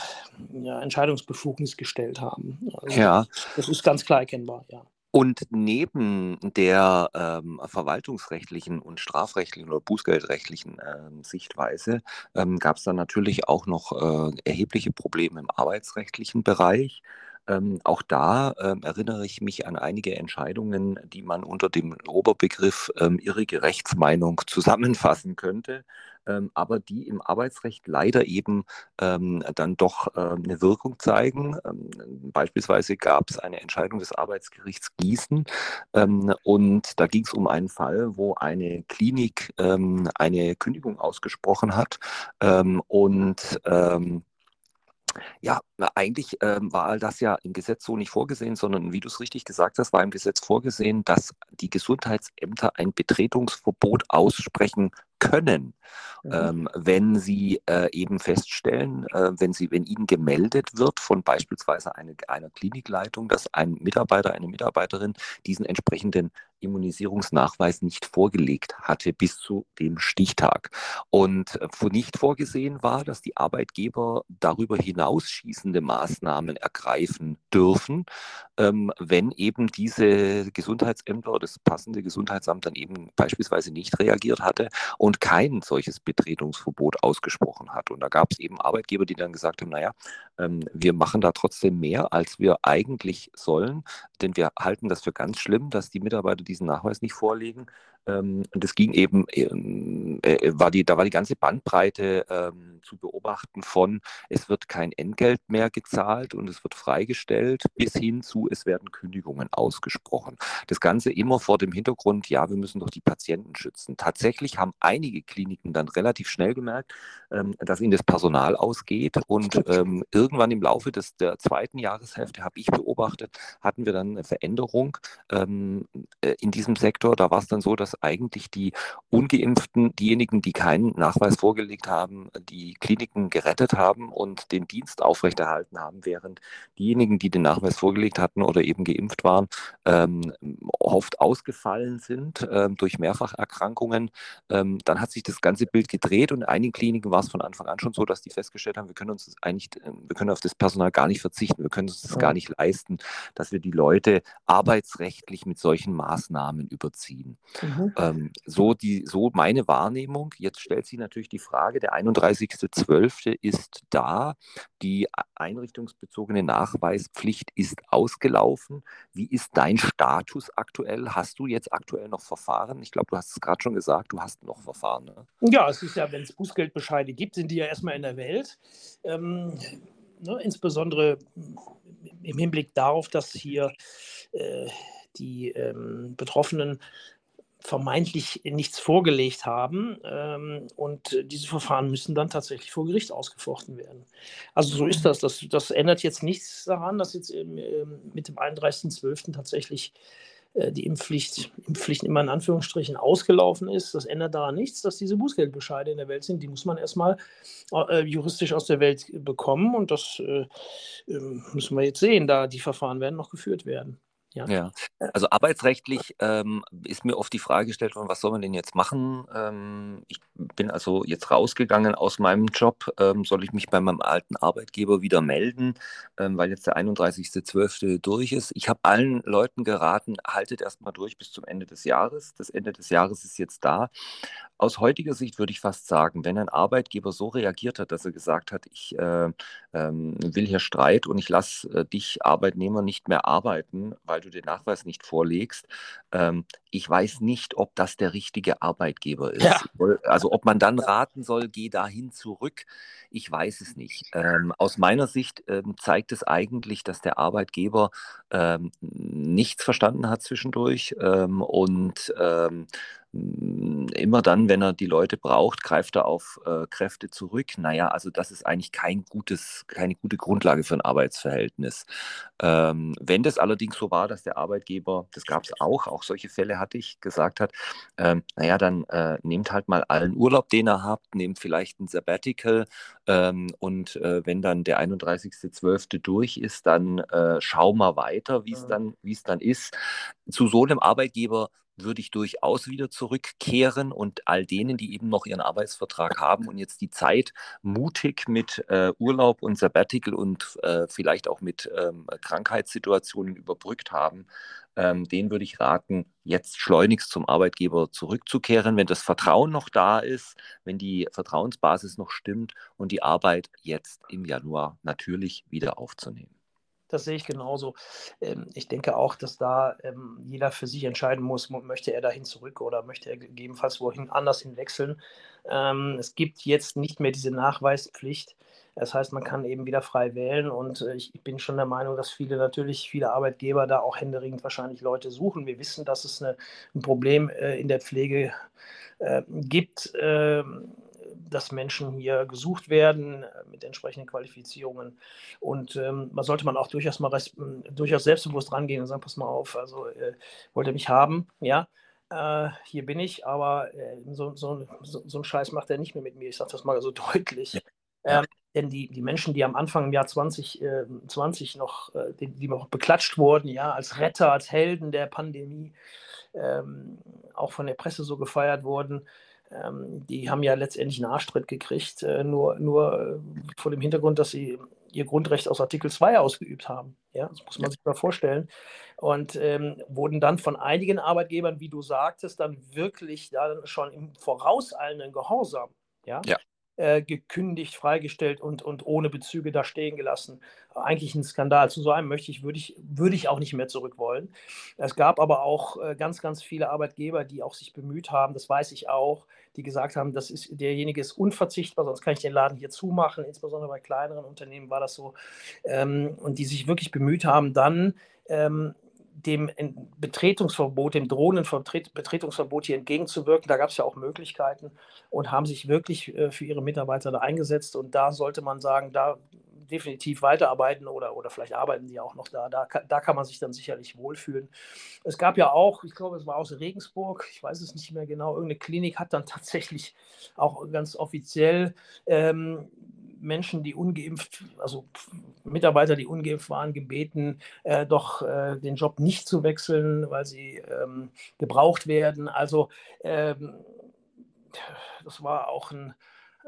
ja, Entscheidungsbefugnis gestellt haben. Also ja. Das ist ganz klar erkennbar, ja. Und neben der ähm, verwaltungsrechtlichen und strafrechtlichen oder bußgeldrechtlichen ähm, Sichtweise ähm, gab es dann natürlich auch noch äh, erhebliche Probleme im arbeitsrechtlichen Bereich. Ähm, auch da ähm, erinnere ich mich an einige Entscheidungen, die man unter dem Oberbegriff ähm, irrige Rechtsmeinung [LAUGHS] zusammenfassen könnte, ähm, aber die im Arbeitsrecht leider eben ähm, dann doch äh, eine Wirkung zeigen. Ähm, beispielsweise gab es eine Entscheidung des Arbeitsgerichts Gießen und da ging es um einen Fall, wo eine Klinik eine Kündigung ausgesprochen hat und ja, eigentlich ähm, war das ja im Gesetz so nicht vorgesehen, sondern wie du es richtig gesagt hast, war im Gesetz vorgesehen, dass die Gesundheitsämter ein Betretungsverbot aussprechen können, mhm. ähm, wenn sie äh, eben feststellen, äh, wenn sie, wenn ihnen gemeldet wird von beispielsweise eine, einer Klinikleitung, dass ein Mitarbeiter, eine Mitarbeiterin diesen entsprechenden Immunisierungsnachweis nicht vorgelegt hatte bis zu dem Stichtag. Und äh, nicht vorgesehen war, dass die Arbeitgeber darüber hinausschießende Maßnahmen ergreifen dürfen, ähm, wenn eben diese Gesundheitsämter oder das passende Gesundheitsamt dann eben beispielsweise nicht reagiert hatte und kein solches Betretungsverbot ausgesprochen hat. Und da gab es eben Arbeitgeber, die dann gesagt haben, naja, ähm, wir machen da trotzdem mehr, als wir eigentlich sollen, denn wir halten das für ganz schlimm, dass die Mitarbeiter diesen Nachweis nicht vorlegen. Ähm, und es ging eben, ähm, äh, war die, da war die ganze Bandbreite ähm, zu beobachten von, es wird kein Entgelt mehr gezahlt und es wird freigestellt, bis hin zu, es werden Kündigungen ausgesprochen. Das Ganze immer vor dem Hintergrund, ja, wir müssen doch die Patienten schützen. Tatsächlich haben einige Kliniken dann relativ schnell gemerkt, ähm, dass ihnen das Personal ausgeht und ähm, irgendwann im Laufe des, der zweiten Jahreshälfte, habe ich beobachtet, hatten wir dann eine Veränderung ähm, äh, in diesem Sektor. Da war es dann so, dass eigentlich die Ungeimpften, diejenigen, die keinen Nachweis vorgelegt haben, die Kliniken gerettet haben und den Dienst aufrechterhalten haben, während diejenigen, die den Nachweis vorgelegt hatten oder eben geimpft waren, ähm, oft ausgefallen sind ähm, durch Mehrfacherkrankungen. Ähm, dann hat sich das ganze Bild gedreht und in einigen Kliniken war es von Anfang an schon so, dass die festgestellt haben, wir können uns eigentlich, wir können auf das Personal gar nicht verzichten, wir können uns das gar nicht leisten, dass wir die Leute arbeitsrechtlich mit solchen Maßnahmen überziehen. Mhm. Ähm, so, die, so meine Wahrnehmung. Jetzt stellt sich natürlich die Frage, der 31.12. ist da, die einrichtungsbezogene Nachweispflicht ist ausgelaufen. Wie ist dein Status aktuell? Hast du jetzt aktuell noch Verfahren? Ich glaube, du hast es gerade schon gesagt, du hast noch Verfahren. Ne? Ja, es ist ja, wenn es Bußgeldbescheide gibt, sind die ja erstmal in der Welt. Ähm, ne, insbesondere im Hinblick darauf, dass hier äh, die ähm, Betroffenen vermeintlich nichts vorgelegt haben. Ähm, und diese Verfahren müssen dann tatsächlich vor Gericht ausgefochten werden. Also so ist das. Das, das ändert jetzt nichts daran, dass jetzt ähm, mit dem 31.12. tatsächlich äh, die Impfpflicht, Impfpflicht immer in Anführungsstrichen ausgelaufen ist. Das ändert daran nichts, dass diese Bußgeldbescheide in der Welt sind. Die muss man erstmal äh, juristisch aus der Welt bekommen und das äh, ähm, müssen wir jetzt sehen. Da die Verfahren werden noch geführt werden. Ja. ja. Also arbeitsrechtlich ähm, ist mir oft die Frage gestellt worden, was soll man denn jetzt machen? Ähm, ich bin also jetzt rausgegangen aus meinem Job. Ähm, soll ich mich bei meinem alten Arbeitgeber wieder melden, ähm, weil jetzt der 31.12. durch ist? Ich habe allen Leuten geraten, haltet erstmal durch bis zum Ende des Jahres. Das Ende des Jahres ist jetzt da. Aus heutiger Sicht würde ich fast sagen, wenn ein Arbeitgeber so reagiert hat, dass er gesagt hat, ich äh, ähm, will hier Streit und ich lasse äh, dich Arbeitnehmer nicht mehr arbeiten, weil du den Nachweis nicht vorlegst, ähm, ich weiß nicht, ob das der richtige Arbeitgeber ist. Ja. Also ob man dann raten soll, geh dahin zurück, ich weiß es nicht. Ähm, aus meiner Sicht ähm, zeigt es eigentlich, dass der Arbeitgeber ähm, nichts verstanden hat zwischendurch ähm, und ähm, immer dann, wenn er die Leute braucht, greift er auf äh, Kräfte zurück. Naja, also das ist eigentlich kein gutes, keine gute Grundlage für ein Arbeitsverhältnis. Ähm, wenn das allerdings so war, dass der Arbeitgeber, das gab es auch, auch solche Fälle hatte ich, gesagt hat, ähm, naja, dann äh, nehmt halt mal allen Urlaub, den ihr habt, nehmt vielleicht ein Sabbatical ähm, und äh, wenn dann der 31.12. durch ist, dann äh, schau mal weiter, wie es dann, dann ist. Zu so einem Arbeitgeber würde ich durchaus wieder zurückkehren und all denen, die eben noch ihren Arbeitsvertrag haben und jetzt die Zeit mutig mit äh, Urlaub und Sabbatical und äh, vielleicht auch mit ähm, Krankheitssituationen überbrückt haben, ähm, denen würde ich raten, jetzt schleunigst zum Arbeitgeber zurückzukehren, wenn das Vertrauen noch da ist, wenn die Vertrauensbasis noch stimmt und die Arbeit jetzt im Januar natürlich wieder aufzunehmen. Das sehe ich genauso. Ähm, ich denke auch, dass da ähm, jeder für sich entscheiden muss, möchte er dahin zurück oder möchte er gegebenenfalls wohin anders hin wechseln. Ähm, es gibt jetzt nicht mehr diese Nachweispflicht. Das heißt, man kann eben wieder frei wählen und äh, ich bin schon der Meinung, dass viele natürlich, viele Arbeitgeber da auch händeringend wahrscheinlich Leute suchen. Wir wissen, dass es eine, ein Problem äh, in der Pflege äh, gibt dass Menschen hier gesucht werden äh, mit entsprechenden Qualifizierungen. Und ähm, man sollte man auch durchaus mal durchaus selbstbewusst rangehen und sagen, pass mal auf, also äh, wollt ihr mich haben, ja, äh, hier bin ich, aber äh, so, so, so, so einen Scheiß macht er nicht mehr mit mir. Ich sage das mal so [LAUGHS] deutlich. Ja. Ähm, denn die, die Menschen, die am Anfang im Jahr 2020 äh, noch, äh, die, die noch beklatscht wurden, ja, als Retter, als Helden der Pandemie, ähm, auch von der Presse so gefeiert wurden, ähm, die haben ja letztendlich einen Arschtritt gekriegt, äh, nur, nur äh, vor dem Hintergrund, dass sie ihr Grundrecht aus Artikel 2 ausgeübt haben. Ja, das muss man sich mal vorstellen. Und ähm, wurden dann von einigen Arbeitgebern, wie du sagtest, dann wirklich dann schon im vorauseilenden Gehorsam ja, ja äh, gekündigt, freigestellt und, und ohne Bezüge da stehen gelassen. Eigentlich ein Skandal. Zu so einem möchte ich, würde ich, würde ich auch nicht mehr zurück wollen. Es gab aber auch äh, ganz, ganz viele Arbeitgeber, die auch sich bemüht haben, das weiß ich auch, die gesagt haben, das ist, derjenige ist unverzichtbar, sonst kann ich den Laden hier zumachen. Insbesondere bei kleineren Unternehmen war das so. Ähm, und die sich wirklich bemüht haben, dann ähm, dem Betretungsverbot, dem drohenden Betretungsverbot hier entgegenzuwirken. Da gab es ja auch Möglichkeiten und haben sich wirklich äh, für ihre Mitarbeiter da eingesetzt. Und da sollte man sagen, da definitiv weiterarbeiten oder, oder vielleicht arbeiten die auch noch da. Da, da kann man sich dann sicherlich wohlfühlen. Es gab ja auch, ich glaube, es war aus Regensburg, ich weiß es nicht mehr genau, irgendeine Klinik hat dann [LAUGHS] tatsächlich auch ganz offiziell ähm, Menschen, die ungeimpft, also Mitarbeiter, die ungeimpft waren, gebeten, äh, doch äh, den Job nicht zu wechseln, weil sie ähm, gebraucht werden. Also ähm, das war auch ein,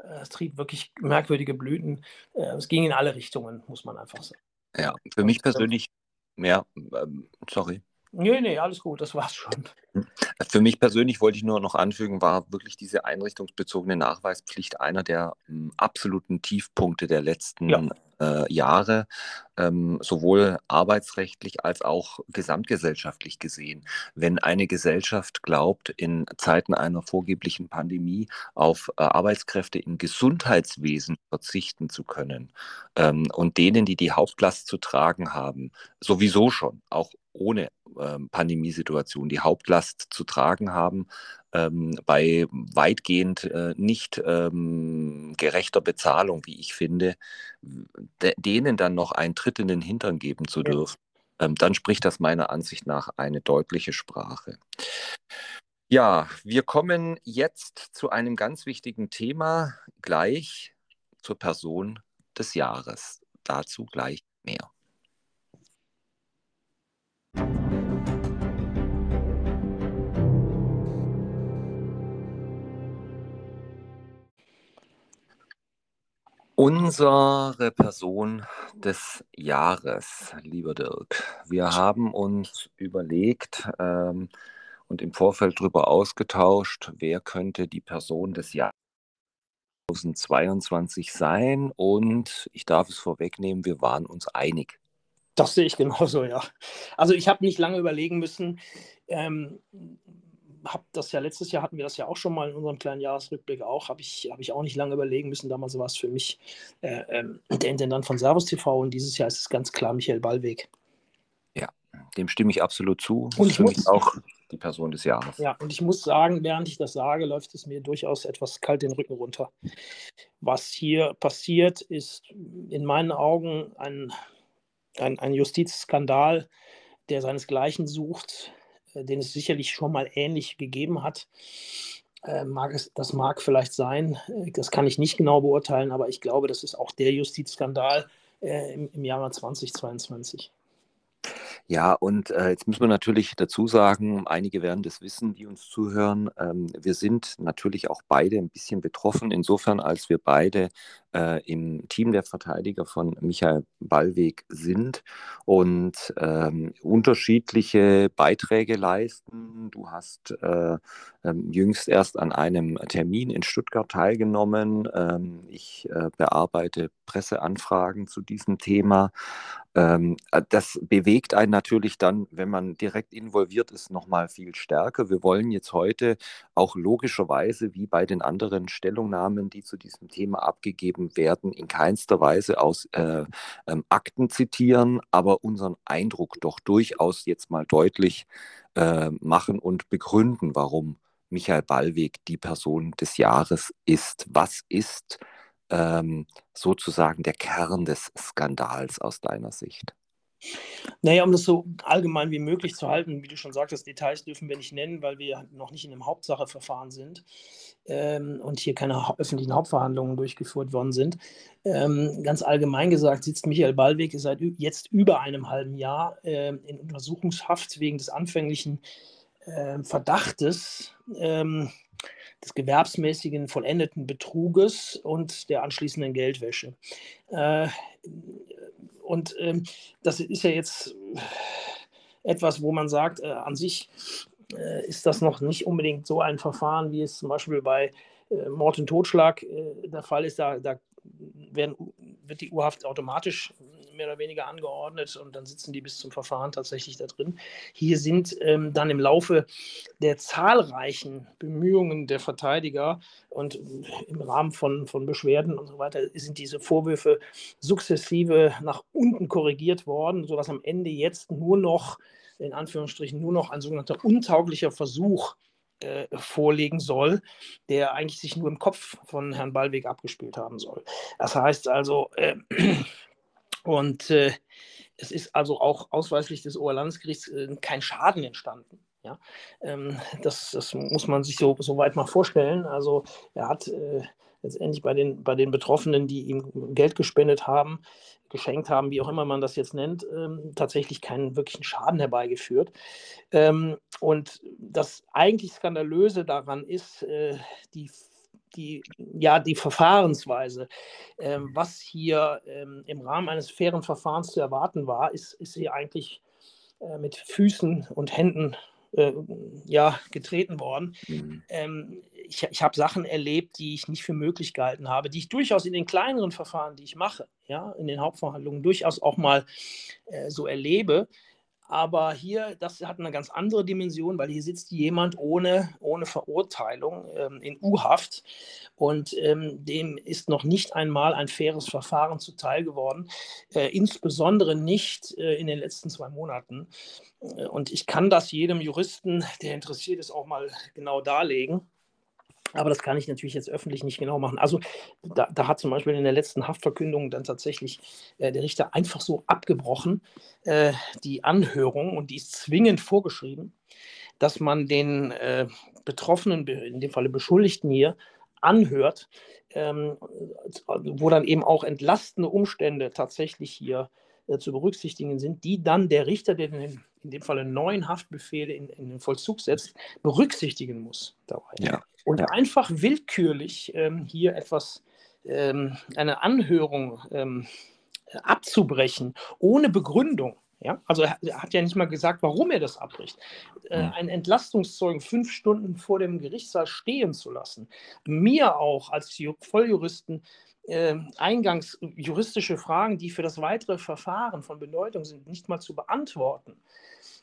äh, es trieb wirklich merkwürdige Blüten. Äh, es ging in alle Richtungen, muss man einfach sagen. Ja, für mich persönlich, ja, ähm, sorry. Nee, nee, alles gut, das war's schon. Hm. Für mich persönlich wollte ich nur noch anfügen, war wirklich diese einrichtungsbezogene Nachweispflicht einer der m, absoluten Tiefpunkte der letzten ja äh, Jahre, ähm, sowohl arbeitsrechtlich als auch gesamtgesellschaftlich gesehen. Wenn eine Gesellschaft glaubt, in Zeiten einer vorgeblichen Pandemie auf äh, Arbeitskräfte im Gesundheitswesen verzichten zu können ähm, und denen, die die Hauptlast zu tragen haben, sowieso schon, auch ohne ähm, Pandemiesituation die Hauptlast zu tragen haben, ähm, bei weitgehend äh, nicht ähm, gerechter Bezahlung, wie ich finde, de denen dann noch einen Tritt in den Hintern geben zu dürfen, ähm, dann spricht das meiner Ansicht nach eine deutliche Sprache. Ja, wir kommen jetzt zu einem ganz wichtigen Thema, gleich zur Person des Jahres. Dazu gleich mehr. Unsere Person des Jahres, lieber Dirk. Wir haben uns überlegt ähm, und im Vorfeld darüber ausgetauscht, wer könnte die Person des Jahres 2022 sein. Und ich darf es vorwegnehmen, wir waren uns einig. Das sehe ich genauso, ja. Also ich habe nicht lange überlegen müssen. Ähm, habe das ja letztes Jahr hatten wir das ja auch schon mal in unserem kleinen Jahresrückblick auch, habe ich, hab ich auch nicht lange überlegen müssen. Damals war es für mich äh, ähm, der Intendant von Servus TV und dieses Jahr ist es ganz klar Michael Ballweg. Ja, dem stimme ich absolut zu. Und ich muss, auch die Person des Jahres. Ja, und ich muss sagen, während ich das sage, läuft es mir durchaus etwas kalt den Rücken runter. Was hier passiert, ist in meinen Augen ein, ein, ein Justizskandal, der seinesgleichen sucht den es sicherlich schon mal ähnlich gegeben hat. Äh, mag es, das mag vielleicht sein, äh, das kann ich nicht genau beurteilen, aber ich glaube, das ist auch der Justizskandal äh, im, im Jahre 2022. Ja, und äh, jetzt müssen wir natürlich dazu sagen, einige werden das wissen, die uns zuhören. Ähm, wir sind natürlich auch beide ein bisschen betroffen, insofern als wir beide äh, im Team der Verteidiger von Michael Ballweg sind und ähm, unterschiedliche Beiträge leisten. Du hast äh, ähm, jüngst erst an einem Termin in Stuttgart teilgenommen. Ähm, ich äh, bearbeite Presseanfragen zu diesem Thema. Ähm, äh, das bewegt einen natürlich dann, wenn man direkt involviert ist, nochmal viel stärker. Wir wollen jetzt heute auch logischerweise, wie bei den anderen Stellungnahmen, die zu diesem Thema abgegeben werden, in keinster Weise aus äh, ähm, Akten zitieren, aber unseren Eindruck doch durchaus jetzt mal deutlich äh, machen und begründen, warum Michael Ballweg die Person des Jahres ist. Was ist ähm, sozusagen der Kern des Skandals aus deiner Sicht? Naja, um das so allgemein wie möglich zu halten, wie du schon sagtest, Details dürfen wir nicht nennen, weil wir noch nicht in einem Hauptsacheverfahren sind ähm, und hier keine ha öffentlichen Hauptverhandlungen durchgeführt worden sind. Ähm, ganz allgemein gesagt sitzt Michael Ballweg seit jetzt über einem halben Jahr äh, in Untersuchungshaft wegen des anfänglichen äh, Verdachtes. Ähm, des gewerbsmäßigen vollendeten Betruges und der anschließenden Geldwäsche. Äh, und ähm, das ist ja jetzt etwas, wo man sagt, äh, an sich äh, ist das noch nicht unbedingt so ein Verfahren, wie es zum Beispiel bei äh, Mord und Totschlag äh, der Fall ist. Da, da werden, wird die Urhaft automatisch mehr oder weniger angeordnet und dann sitzen die bis zum Verfahren tatsächlich da drin. Hier sind ähm, dann im Laufe der zahlreichen Bemühungen der Verteidiger und im Rahmen von, von Beschwerden und so weiter sind diese Vorwürfe sukzessive nach unten korrigiert worden, sodass am Ende jetzt nur noch, in Anführungsstrichen, nur noch ein sogenannter untauglicher Versuch äh, vorlegen soll, der eigentlich sich nur im Kopf von Herrn Ballweg abgespielt haben soll. Das heißt also, äh, Und äh, es ist also auch ausweislich des Oberlandesgerichts äh, kein Schaden entstanden. Ja, ähm, das, das, muss man sich so, so weit mal vorstellen. Also er hat äh, letztendlich bei den, bei den Betroffenen, die ihm Geld gespendet haben, geschenkt haben, wie auch immer man das jetzt nennt, ähm, tatsächlich keinen wirklichen Schaden herbeigeführt. Ähm, und das eigentlich Skandalöse daran ist, äh, die die, ja, die Verfahrensweise. Ähm, was hier ähm, im Rahmen eines fairen Verfahrens zu erwarten war, ist, ist hier eigentlich äh, mit Füßen und Händen äh, ja, getreten worden. Mhm. Ähm, ich, ich habe Sachen erlebt, die ich nicht für möglich gehalten habe, die ich durchaus in den kleineren Verfahren, die ich mache, ja, in den Hauptverhandlungen durchaus auch mal äh, so erlebe. Aber hier, das hat eine ganz andere Dimension, weil hier sitzt jemand ohne, ohne Verurteilung ähm, in U-Haft und ähm, dem ist noch nicht einmal ein faires Verfahren zuteil geworden, äh, insbesondere nicht äh, in den letzten zwei Monaten. Äh, und ich kann das jedem Juristen, der interessiert ist, auch mal genau darlegen. Aber das kann ich natürlich jetzt öffentlich nicht genau machen. Also da, da hat zum Beispiel in der letzten Haftverkündung dann tatsächlich äh, der Richter einfach so abgebrochen, äh, die Anhörung, und die ist zwingend vorgeschrieben, dass man den äh, Betroffenen, in dem Falle Beschuldigten hier, anhört, ähm, wo dann eben auch entlastende Umstände tatsächlich hier äh, zu berücksichtigen sind, die dann der Richter, der in, in dem Falle neun Haftbefehle in, in, den Vollzug setzt, berücksichtigen muss dabei. Ja. Und ja. einfach willkürlich ähm, hier etwas, ähm, eine Anhörung ähm, abzubrechen, ohne Begründung. Ja? Also er, hat ja nicht mal gesagt, warum er das abbricht. Äh, einen Entlastungszeugen fünf Stunden vor dem Gerichtssaal stehen zu lassen, mir auch als Volljuristen äh, eingangs juristische Fragen, die für das weitere Verfahren von Bedeutung sind, nicht mal zu beantworten,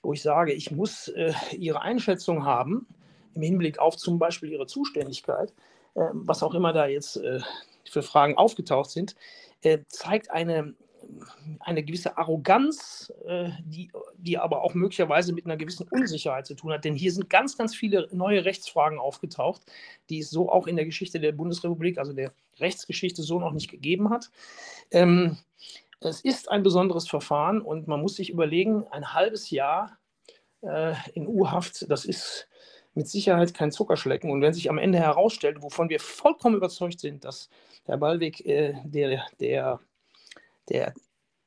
wo ich sage, ich muss äh, Ihre Einschätzung haben im Hinblick auf zum Beispiel Ihre Zuständigkeit, äh, was auch immer da jetzt äh, für Fragen aufgetaucht sind, äh, zeigt eine eine gewisse Arroganz, äh, die, die aber auch möglicherweise mit einer gewissen Unsicherheit zu tun hat. Denn hier sind ganz, ganz viele neue Rechtsfragen aufgetaucht, die es so auch in der Geschichte der Bundesrepublik, also der Rechtsgeschichte, so noch nicht gegeben hat. Ähm, es ist ein besonderes Verfahren und man muss sich überlegen, ein halbes Jahr äh, in U-Haft, das ist mit Sicherheit kein Zuckerschlecken. Und wenn sich am Ende herausstellt, wovon wir vollkommen überzeugt sind, dass Herr Ballweg äh, der, der der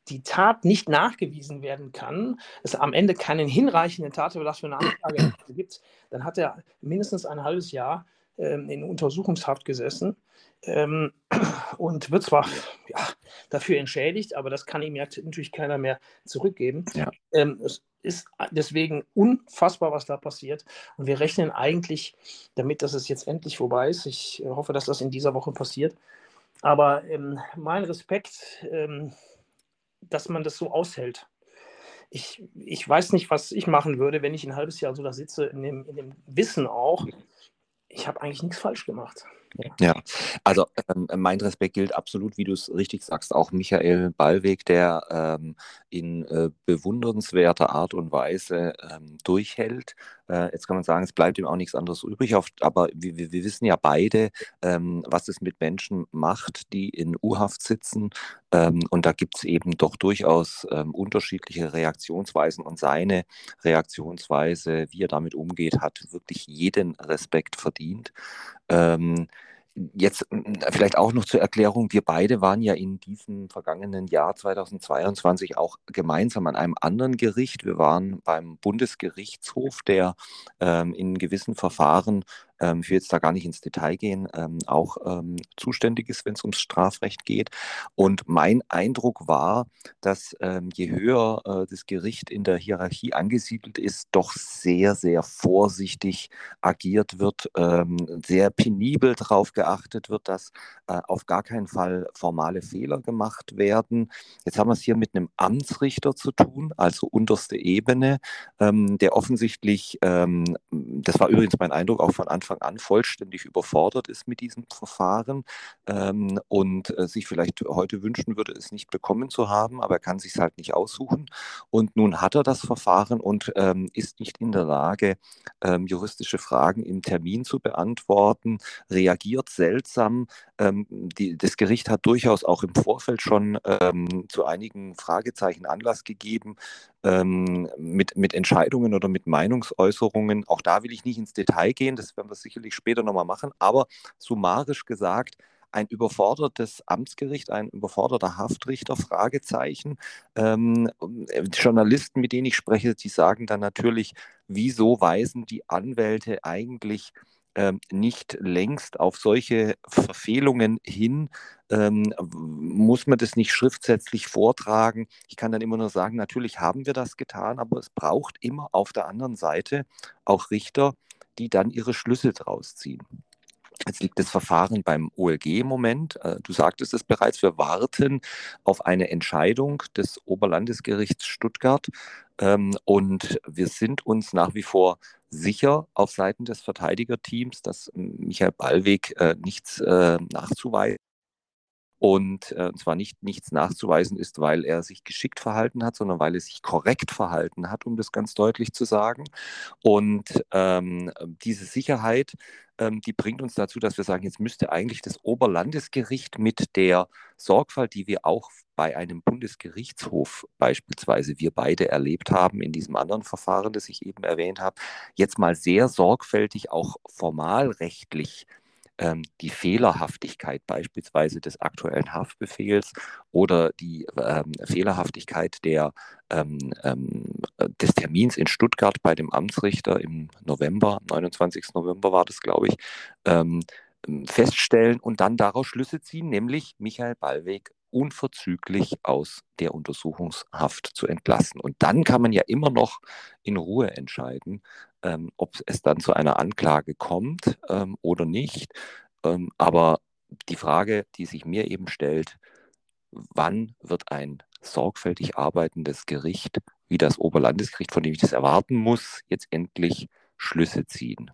die Tat nicht nachgewiesen werden kann, es am Ende keinen hinreichenden Tatbeweis für eine Anklage [CLEARS THROAT] gibt, dann hat er mindestens ein halbes Jahr ähm, in Untersuchungshaft gesessen ähm, [CLEARS THROAT] und wird zwar ja, dafür entschädigt, aber das kann ihm ja natürlich keiner mehr zurückgeben. Ja. Ähm, es ist deswegen unfassbar, was da passiert. Und wir rechnen eigentlich damit, dass es jetzt endlich vorbei ist. Ich hoffe, dass das in dieser Woche passiert. Aber ähm, mein Respekt, ähm, dass man das so aushält. Ich, ich weiß nicht, was ich machen würde, wenn ich ein halbes Jahr so da sitze, in dem, in dem Wissen auch, ich habe eigentlich nichts falsch gemacht. Ja, also ähm, mein Respekt gilt absolut, wie du es richtig sagst, auch Michael Ballweg, der ähm, in äh, bewundernswerter Art und Weise ähm, durchhält. Äh, jetzt kann man sagen, es bleibt ihm auch nichts anderes übrig, auf, aber wir, wir, wissen ja beide, ähm, was es mit Menschen macht, die in U-Haft sitzen. Ähm, und da gibt es eben doch durchaus ähm, unterschiedliche Reaktionsweisen und seine Reaktionsweise, wie er damit umgeht, hat wirklich jeden Respekt verdient. Ähm, Jetzt vielleicht auch noch zur Erklärung, wir beide waren ja in diesem vergangenen Jahr 2022 auch gemeinsam an einem anderen Gericht. Wir waren beim Bundesgerichtshof, der ähm, in gewissen Verfahren ähm, ich will jetzt da gar nicht ins Detail gehen, ähm, auch ähm, zuständig ist, wenn es ums Strafrecht geht. Und mein Eindruck war, dass ähm, je höher äh, das Gericht in der Hierarchie angesiedelt ist, doch sehr, sehr vorsichtig agiert wird, ähm, sehr penibel darauf geachtet wird, dass äh, auf gar keinen Fall formale Fehler gemacht werden. Jetzt haben wir es hier mit einem Amtsrichter zu tun, also unterste Ebene, ähm, der offensichtlich, das war übrigens mein Eindruck auch von Anfang Anfang an vollständig überfordert ist mit diesem Verfahren ähm, und äh, sich vielleicht heute wünschen würde, es nicht bekommen zu haben, aber er kann sich halt nicht aussuchen. Und nun hat er das Verfahren und ähm, ist nicht in der Lage, ähm, juristische Fragen im Termin zu beantworten, reagiert seltsam, Ähm, die, das Gericht hat durchaus auch im Vorfeld schon ähm, zu einigen Fragezeichen Anlass gegeben ähm, mit, mit Entscheidungen oder mit Meinungsäußerungen. Auch da will ich nicht ins Detail gehen, das werden wir sicherlich später nochmal machen, aber summarisch gesagt, ein überfordertes Amtsgericht, ein überforderter Haftrichter, Fragezeichen. Ähm, äh, Journalisten, mit denen ich spreche, die sagen dann natürlich, wieso weisen die Anwälte eigentlich nicht längst auf solche Verfehlungen hin? Ähm, muss man das nicht schriftsätzlich vortragen? Ich kann dann immer nur sagen, natürlich haben wir das getan, aber es braucht immer auf der anderen Seite auch Richter, die dann ihre Schlüsse draus ziehen. Jetzt liegt das Verfahren beim OLG im Moment. Äh, du sagtest es bereits, wir warten auf eine Entscheidung des Oberlandesgerichts Stuttgart. Ähm, und wir sind uns nach wie vor sicher auf Seiten des Verteidigerteams, dass Michael Ballweg äh, nichts äh, nachzuweisen und äh, zwar nicht nichts nachzuweisen ist, weil er sich geschickt verhalten hat, sondern weil er sich korrekt verhalten hat, um das ganz deutlich zu sagen. Und ähm, diese Sicherheit, die bringt uns dazu, dass wir sagen, jetzt müsste eigentlich das Oberlandesgericht mit der Sorgfalt, die wir auch bei einem Bundesgerichtshof beispielsweise wir beide erlebt haben in diesem anderen Verfahren, das ich eben erwähnt habe, jetzt mal sehr sorgfältig auch formalrechtlich ähm, die Fehlerhaftigkeit beispielsweise des aktuellen Haftbefehls oder die ähm, Fehlerhaftigkeit der, ähm, ähm des Termins in Stuttgart bei dem Amtsrichter im November, 29. November war das, glaube ich, ähm, feststellen und dann daraus Schlüsse ziehen, nämlich Michael Ballweg unverzüglich aus der Untersuchungshaft zu entlassen. Und dann kann man ja immer noch in Ruhe entscheiden, ähm, ob es dann zu einer Anklage kommt ähm, oder nicht. Ähm, aber die Frage, die sich mir eben stellt, wann wird ein sorgfältig arbeitendes Gericht wie das Oberlandesgericht, von dem ich das erwarten muss, jetzt endlich Schlüsse ziehen?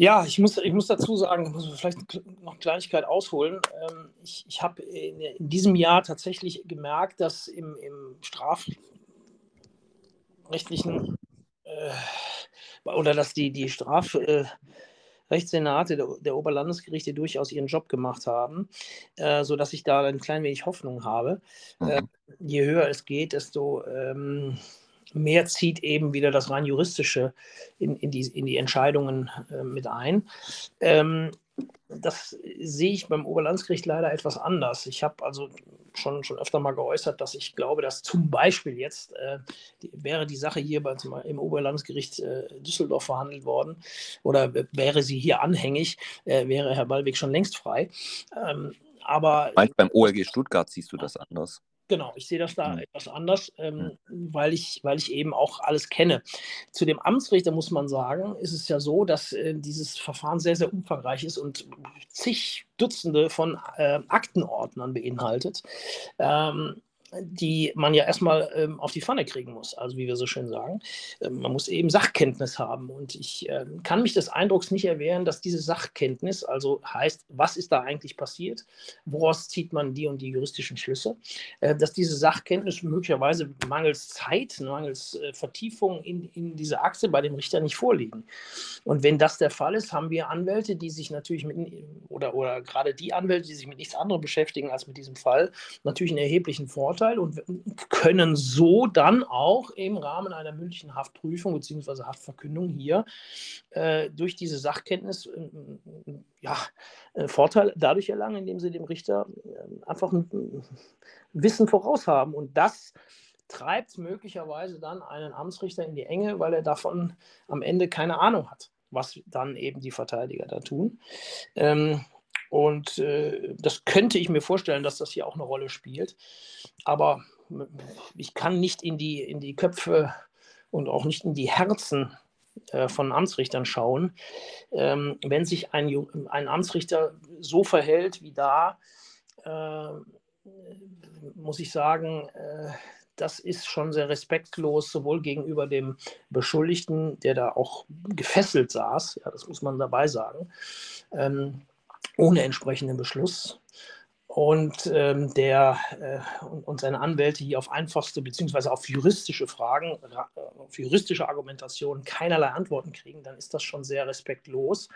Ja, ich muss, ich muss dazu sagen, ich muss vielleicht noch eine Kleinigkeit ausholen. Ähm, ich ich habe in, in, diesem Jahr tatsächlich gemerkt, dass im, im strafrechtlichen äh, oder dass die, die Strafrechtssenate äh, der, der, Oberlandesgerichte durchaus ihren Job gemacht haben, äh, sodass ich da ein klein wenig Hoffnung habe. Äh, je höher es geht, desto ähm, mehr zieht eben wieder das rein juristische in, in, die, in die Entscheidungen äh, mit ein. Ähm, das sehe ich beim Oberlandesgericht leider etwas anders. Ich habe also schon, schon öfter mal geäußert, dass ich glaube, dass zum Beispiel jetzt äh, die, wäre die Sache hier bei, im Oberlandesgericht äh, Düsseldorf verhandelt worden oder wäre sie hier anhängig, äh, wäre Herr Ballweg schon längst frei. Ähm, aber Meinst, beim OLG Stuttgart siehst du das anders? Genau, ich sehe das da mhm. etwas anders, ähm, weil, ich, weil ich eben auch alles kenne. Zu dem Amtsrichter muss man sagen, ist es ja so, dass äh, dieses Verfahren sehr, sehr umfangreich ist und zig Dutzende von äh, Aktenordnern beinhaltet. Ähm, die man ja erstmal ähm, auf die Pfanne kriegen muss, also wie wir so schön sagen. Ähm, man muss eben Sachkenntnis haben. Und ich äh, kann mich des Eindrucks nicht erwehren, dass diese Sachkenntnis, also heißt, was ist da eigentlich passiert, woraus zieht man die und die juristischen Schlüsse, äh, dass diese Sachkenntnis möglicherweise mangels Zeit, mangels äh, Vertiefung in, in diese Achse bei dem Richter nicht vorliegen. Und wenn das der Fall ist, haben wir Anwälte, die sich natürlich mit, oder, oder gerade die Anwälte, die sich mit nichts anderem beschäftigen als mit diesem Fall, natürlich einen erheblichen Vorteil Vorteil und können so dann auch im Rahmen einer mündlichen Haftprüfung bzw. Haftverkündung hier äh, durch diese Sachkenntnis äh, ja, äh, Vorteil dadurch erlangen, indem sie dem Richter äh, einfach ein Wissen voraus haben. Und das treibt möglicherweise dann einen Amtsrichter in die Enge, weil er davon am Ende keine Ahnung hat, was dann eben die Verteidiger da tun. Ähm, und äh, das könnte ich mir vorstellen, dass das hier auch eine Rolle spielt. Aber ich kann nicht in die, in die Köpfe und auch nicht in die Herzen äh, von Amtsrichtern schauen. Ähm, wenn sich ein, ein Amtsrichter so verhält wie da, äh, muss ich sagen, äh, das ist schon sehr respektlos, sowohl gegenüber dem Beschuldigten, der da auch gefesselt saß, ja, das muss man dabei sagen, ähm, ohne entsprechenden Beschluss. und ähm, der äh, und, seine Anwälte hier auf einfachste beziehungsweise auf juristische Fragen, auf juristische Argumentationen keinerlei Antworten kriegen, dann ist das schon sehr respektlos.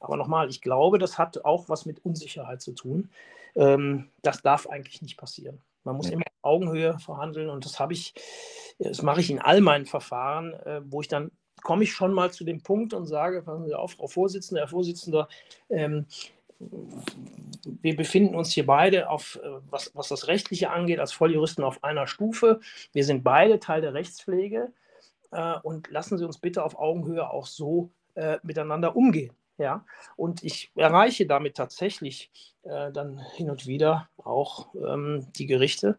Aber nochmal, ich glaube, das hat auch was mit Unsicherheit zu tun. Ähm, das darf eigentlich nicht passieren. Man muss immer auf Augenhöhe verhandeln und das habe ich, das mache ich in all meinen Verfahren, äh, wo ich dann komme ich schon mal zu dem Punkt und sage, passen Sie auf, Frau Vorsitzende, Herr Vorsitzender, ähm, wir befinden uns hier beide auf, äh, was, was das Rechtliche angeht, als Volljuristen auf einer Stufe. Wir sind beide Teil der Rechtspflege äh, und lassen Sie uns bitte auf Augenhöhe auch so äh, miteinander umgehen. Ja, und ich erreiche damit tatsächlich äh, dann hin und wieder auch ähm, die Gerichte.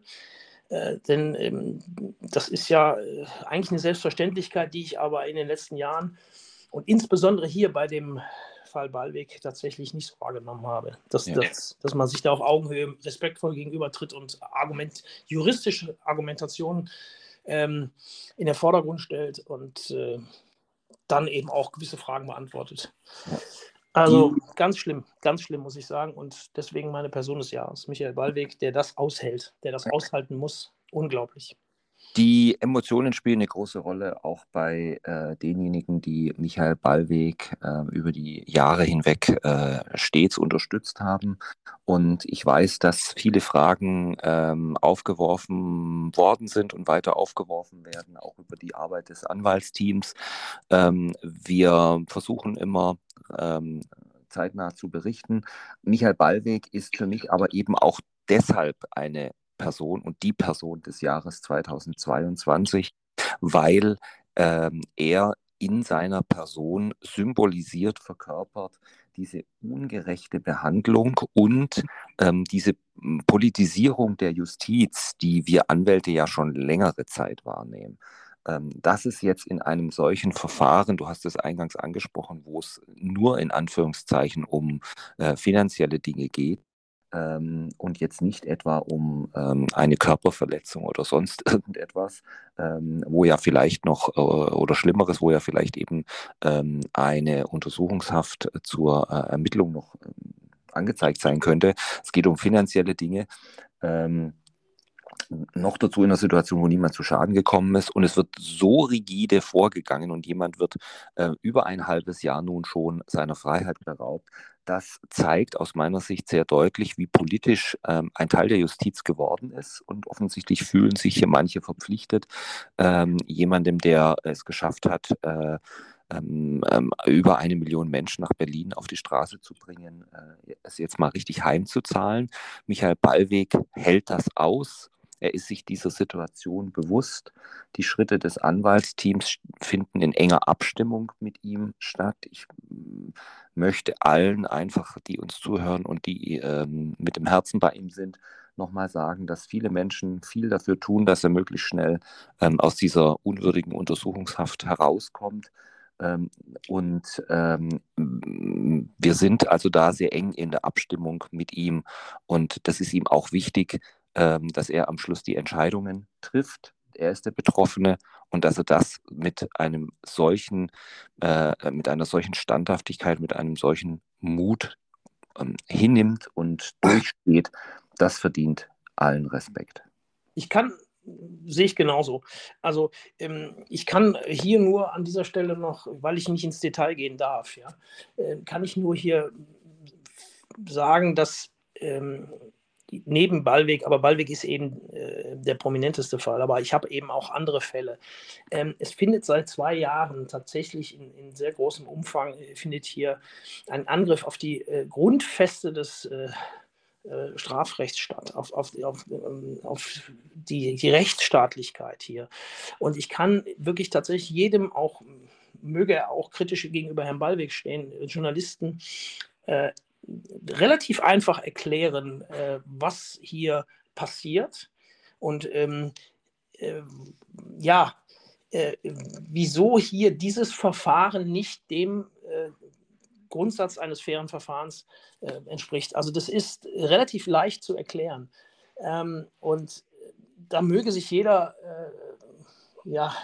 Äh, denn ähm, das ist ja äh, eigentlich eine Selbstverständlichkeit, die ich aber in den letzten Jahren und insbesondere hier bei dem Fall Ballweg tatsächlich nicht so wahrgenommen habe. Dass, ja. dass, dass man sich da auf Augenhöhe respektvoll gegenübertritt und Argument, juristische Argumentationen ähm, in den Vordergrund stellt und äh, dann eben auch gewisse Fragen beantwortet. Ja. Also Die, ganz schlimm, ganz schlimm, muss ich sagen. Und deswegen meine Person des Jahres, Michael Ballweg, der das aushält, der das aushalten muss. Unglaublich. Die Emotionen spielen eine große Rolle, auch bei äh, denjenigen, die Michael Ballweg äh, über die Jahre hinweg äh, stets unterstützt haben. Und ich weiß, dass viele Fragen ähm, aufgeworfen worden sind und weiter aufgeworfen werden, auch über die Arbeit des Anwaltsteams. Ähm, wir versuchen immer, ähm, zeitnah zu berichten. Michael Ballweg ist für mich aber eben auch deshalb eine Person und die Person des Jahres 2022, weil ähm, er in seiner Person symbolisiert, verkörpert diese ungerechte Behandlung und ähm, diese Politisierung der Justiz, die wir Anwälte ja schon längere Zeit wahrnehmen. Ähm, dass es jetzt in einem solchen Verfahren, du hast es eingangs angesprochen, wo es nur in Anführungszeichen um äh, finanzielle Dinge geht, ähm, und jetzt nicht etwa um ähm, eine Körperverletzung oder sonst [LAUGHS] irgendetwas, ähm, wo ja vielleicht noch äh, oder Schlimmeres, wo ja vielleicht eben ähm, eine Untersuchungshaft zur äh, Ermittlung noch ähm, angezeigt sein könnte. Es geht um finanzielle Dinge. Ähm, noch dazu in einer Situation, wo niemand zu Schaden gekommen ist. Und es wird so rigide vorgegangen und jemand wird äh, über ein halbes Jahr nun schon seiner Freiheit beraubt, das zeigt aus meiner Sicht sehr deutlich, wie politisch ähm, ein Teil der Justiz geworden ist. Und offensichtlich fühlen sich hier manche verpflichtet, ähm, jemandem, der es geschafft hat, äh, ähm, ähm über eine Million Menschen nach Berlin auf die Straße zu bringen, äh, es jetzt mal richtig heimzuzahlen. Michael Ballweg hält das aus er ist sich dieser Situation bewusst. Die Schritte des Anwaltsteams finden in enger Abstimmung mit ihm statt. Ich mm, möchte allen einfach, die uns zuhören und die ähm, mit dem Herzen bei ihm sind, nochmal sagen, dass viele Menschen viel dafür tun, dass er möglichst schnell ähm, aus dieser unwürdigen Untersuchungshaft herauskommt. Ähm, und ähm, wir sind also da sehr eng in der Abstimmung mit ihm. Und das ist ihm auch wichtig, dass er am Schluss die Entscheidungen trifft. Er ist der Betroffene und dass er das mit einem solchen, äh, mit einer solchen Standhaftigkeit, mit einem solchen Mut ähm, hinnimmt und durchsteht, das verdient allen Respekt. Ich kann sehe ich genauso. Also ähm, ich kann hier nur an dieser Stelle noch, weil ich nicht ins Detail gehen darf, ja, äh, kann ich nur hier sagen, dass ähm, neben Ballweg, aber Ballweg ist eben äh, der prominenteste Fall, aber ich habe eben auch andere Fälle. Ähm, es findet seit zwei Jahren tatsächlich in, in sehr großem Umfang, äh, findet hier ein Angriff auf die äh, Grundfeste des äh, äh, Strafrechts statt, auf, auf, auf, ähm, auf die, die Rechtsstaatlichkeit hier. Und ich kann wirklich tatsächlich jedem auch, möge er auch kritisch gegenüber Herrn Ballweg stehen, Journalisten, äh, relativ einfach erklären, äh, was hier passiert und ähm, äh, ja, äh, wieso hier dieses Verfahren nicht dem äh, Grundsatz eines fairen Verfahrens äh, entspricht. Also das ist relativ leicht zu erklären. Ähm, und da möge sich jeder ja,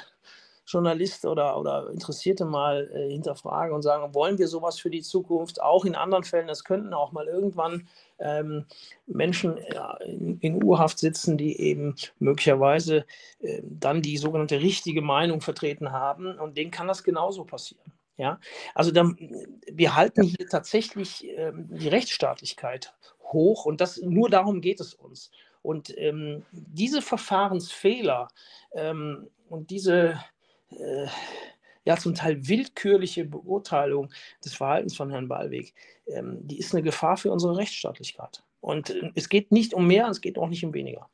Journalist oder, oder Interessierte mal äh, hinterfragen und sagen, wollen wir sowas für die Zukunft auch in anderen Fällen? Es könnten auch mal irgendwann ähm, Menschen in, in Urhaft sitzen, die eben möglicherweise äh, dann die sogenannte richtige Meinung vertreten haben. Und denen kann das genauso passieren. Ja, also dann, wir halten hier tatsächlich ähm, die Rechtsstaatlichkeit hoch und das nur darum geht es uns. Und ähm, diese Verfahrensfehler ähm, und diese äh, ja zum Teil willkürliche Beurteilung des Verhaltens von Herrn Ballweg, ähm, die ist eine Gefahr für unsere Rechtsstaatlichkeit. Und äh, es geht nicht um mehr, es geht auch nicht um weniger.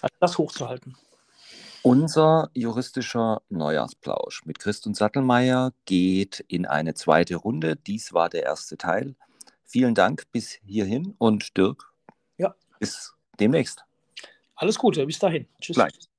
Also das hochzuhalten. Unser juristischer Neujahrsplausch mit Christ und Sattelmeier geht in eine zweite Runde. Dies war der erste Teil. Vielen Dank bis hierhin und Dirk, ja. bis demnächst. Alles Gute, bis dahin. Tschüss. Gleich.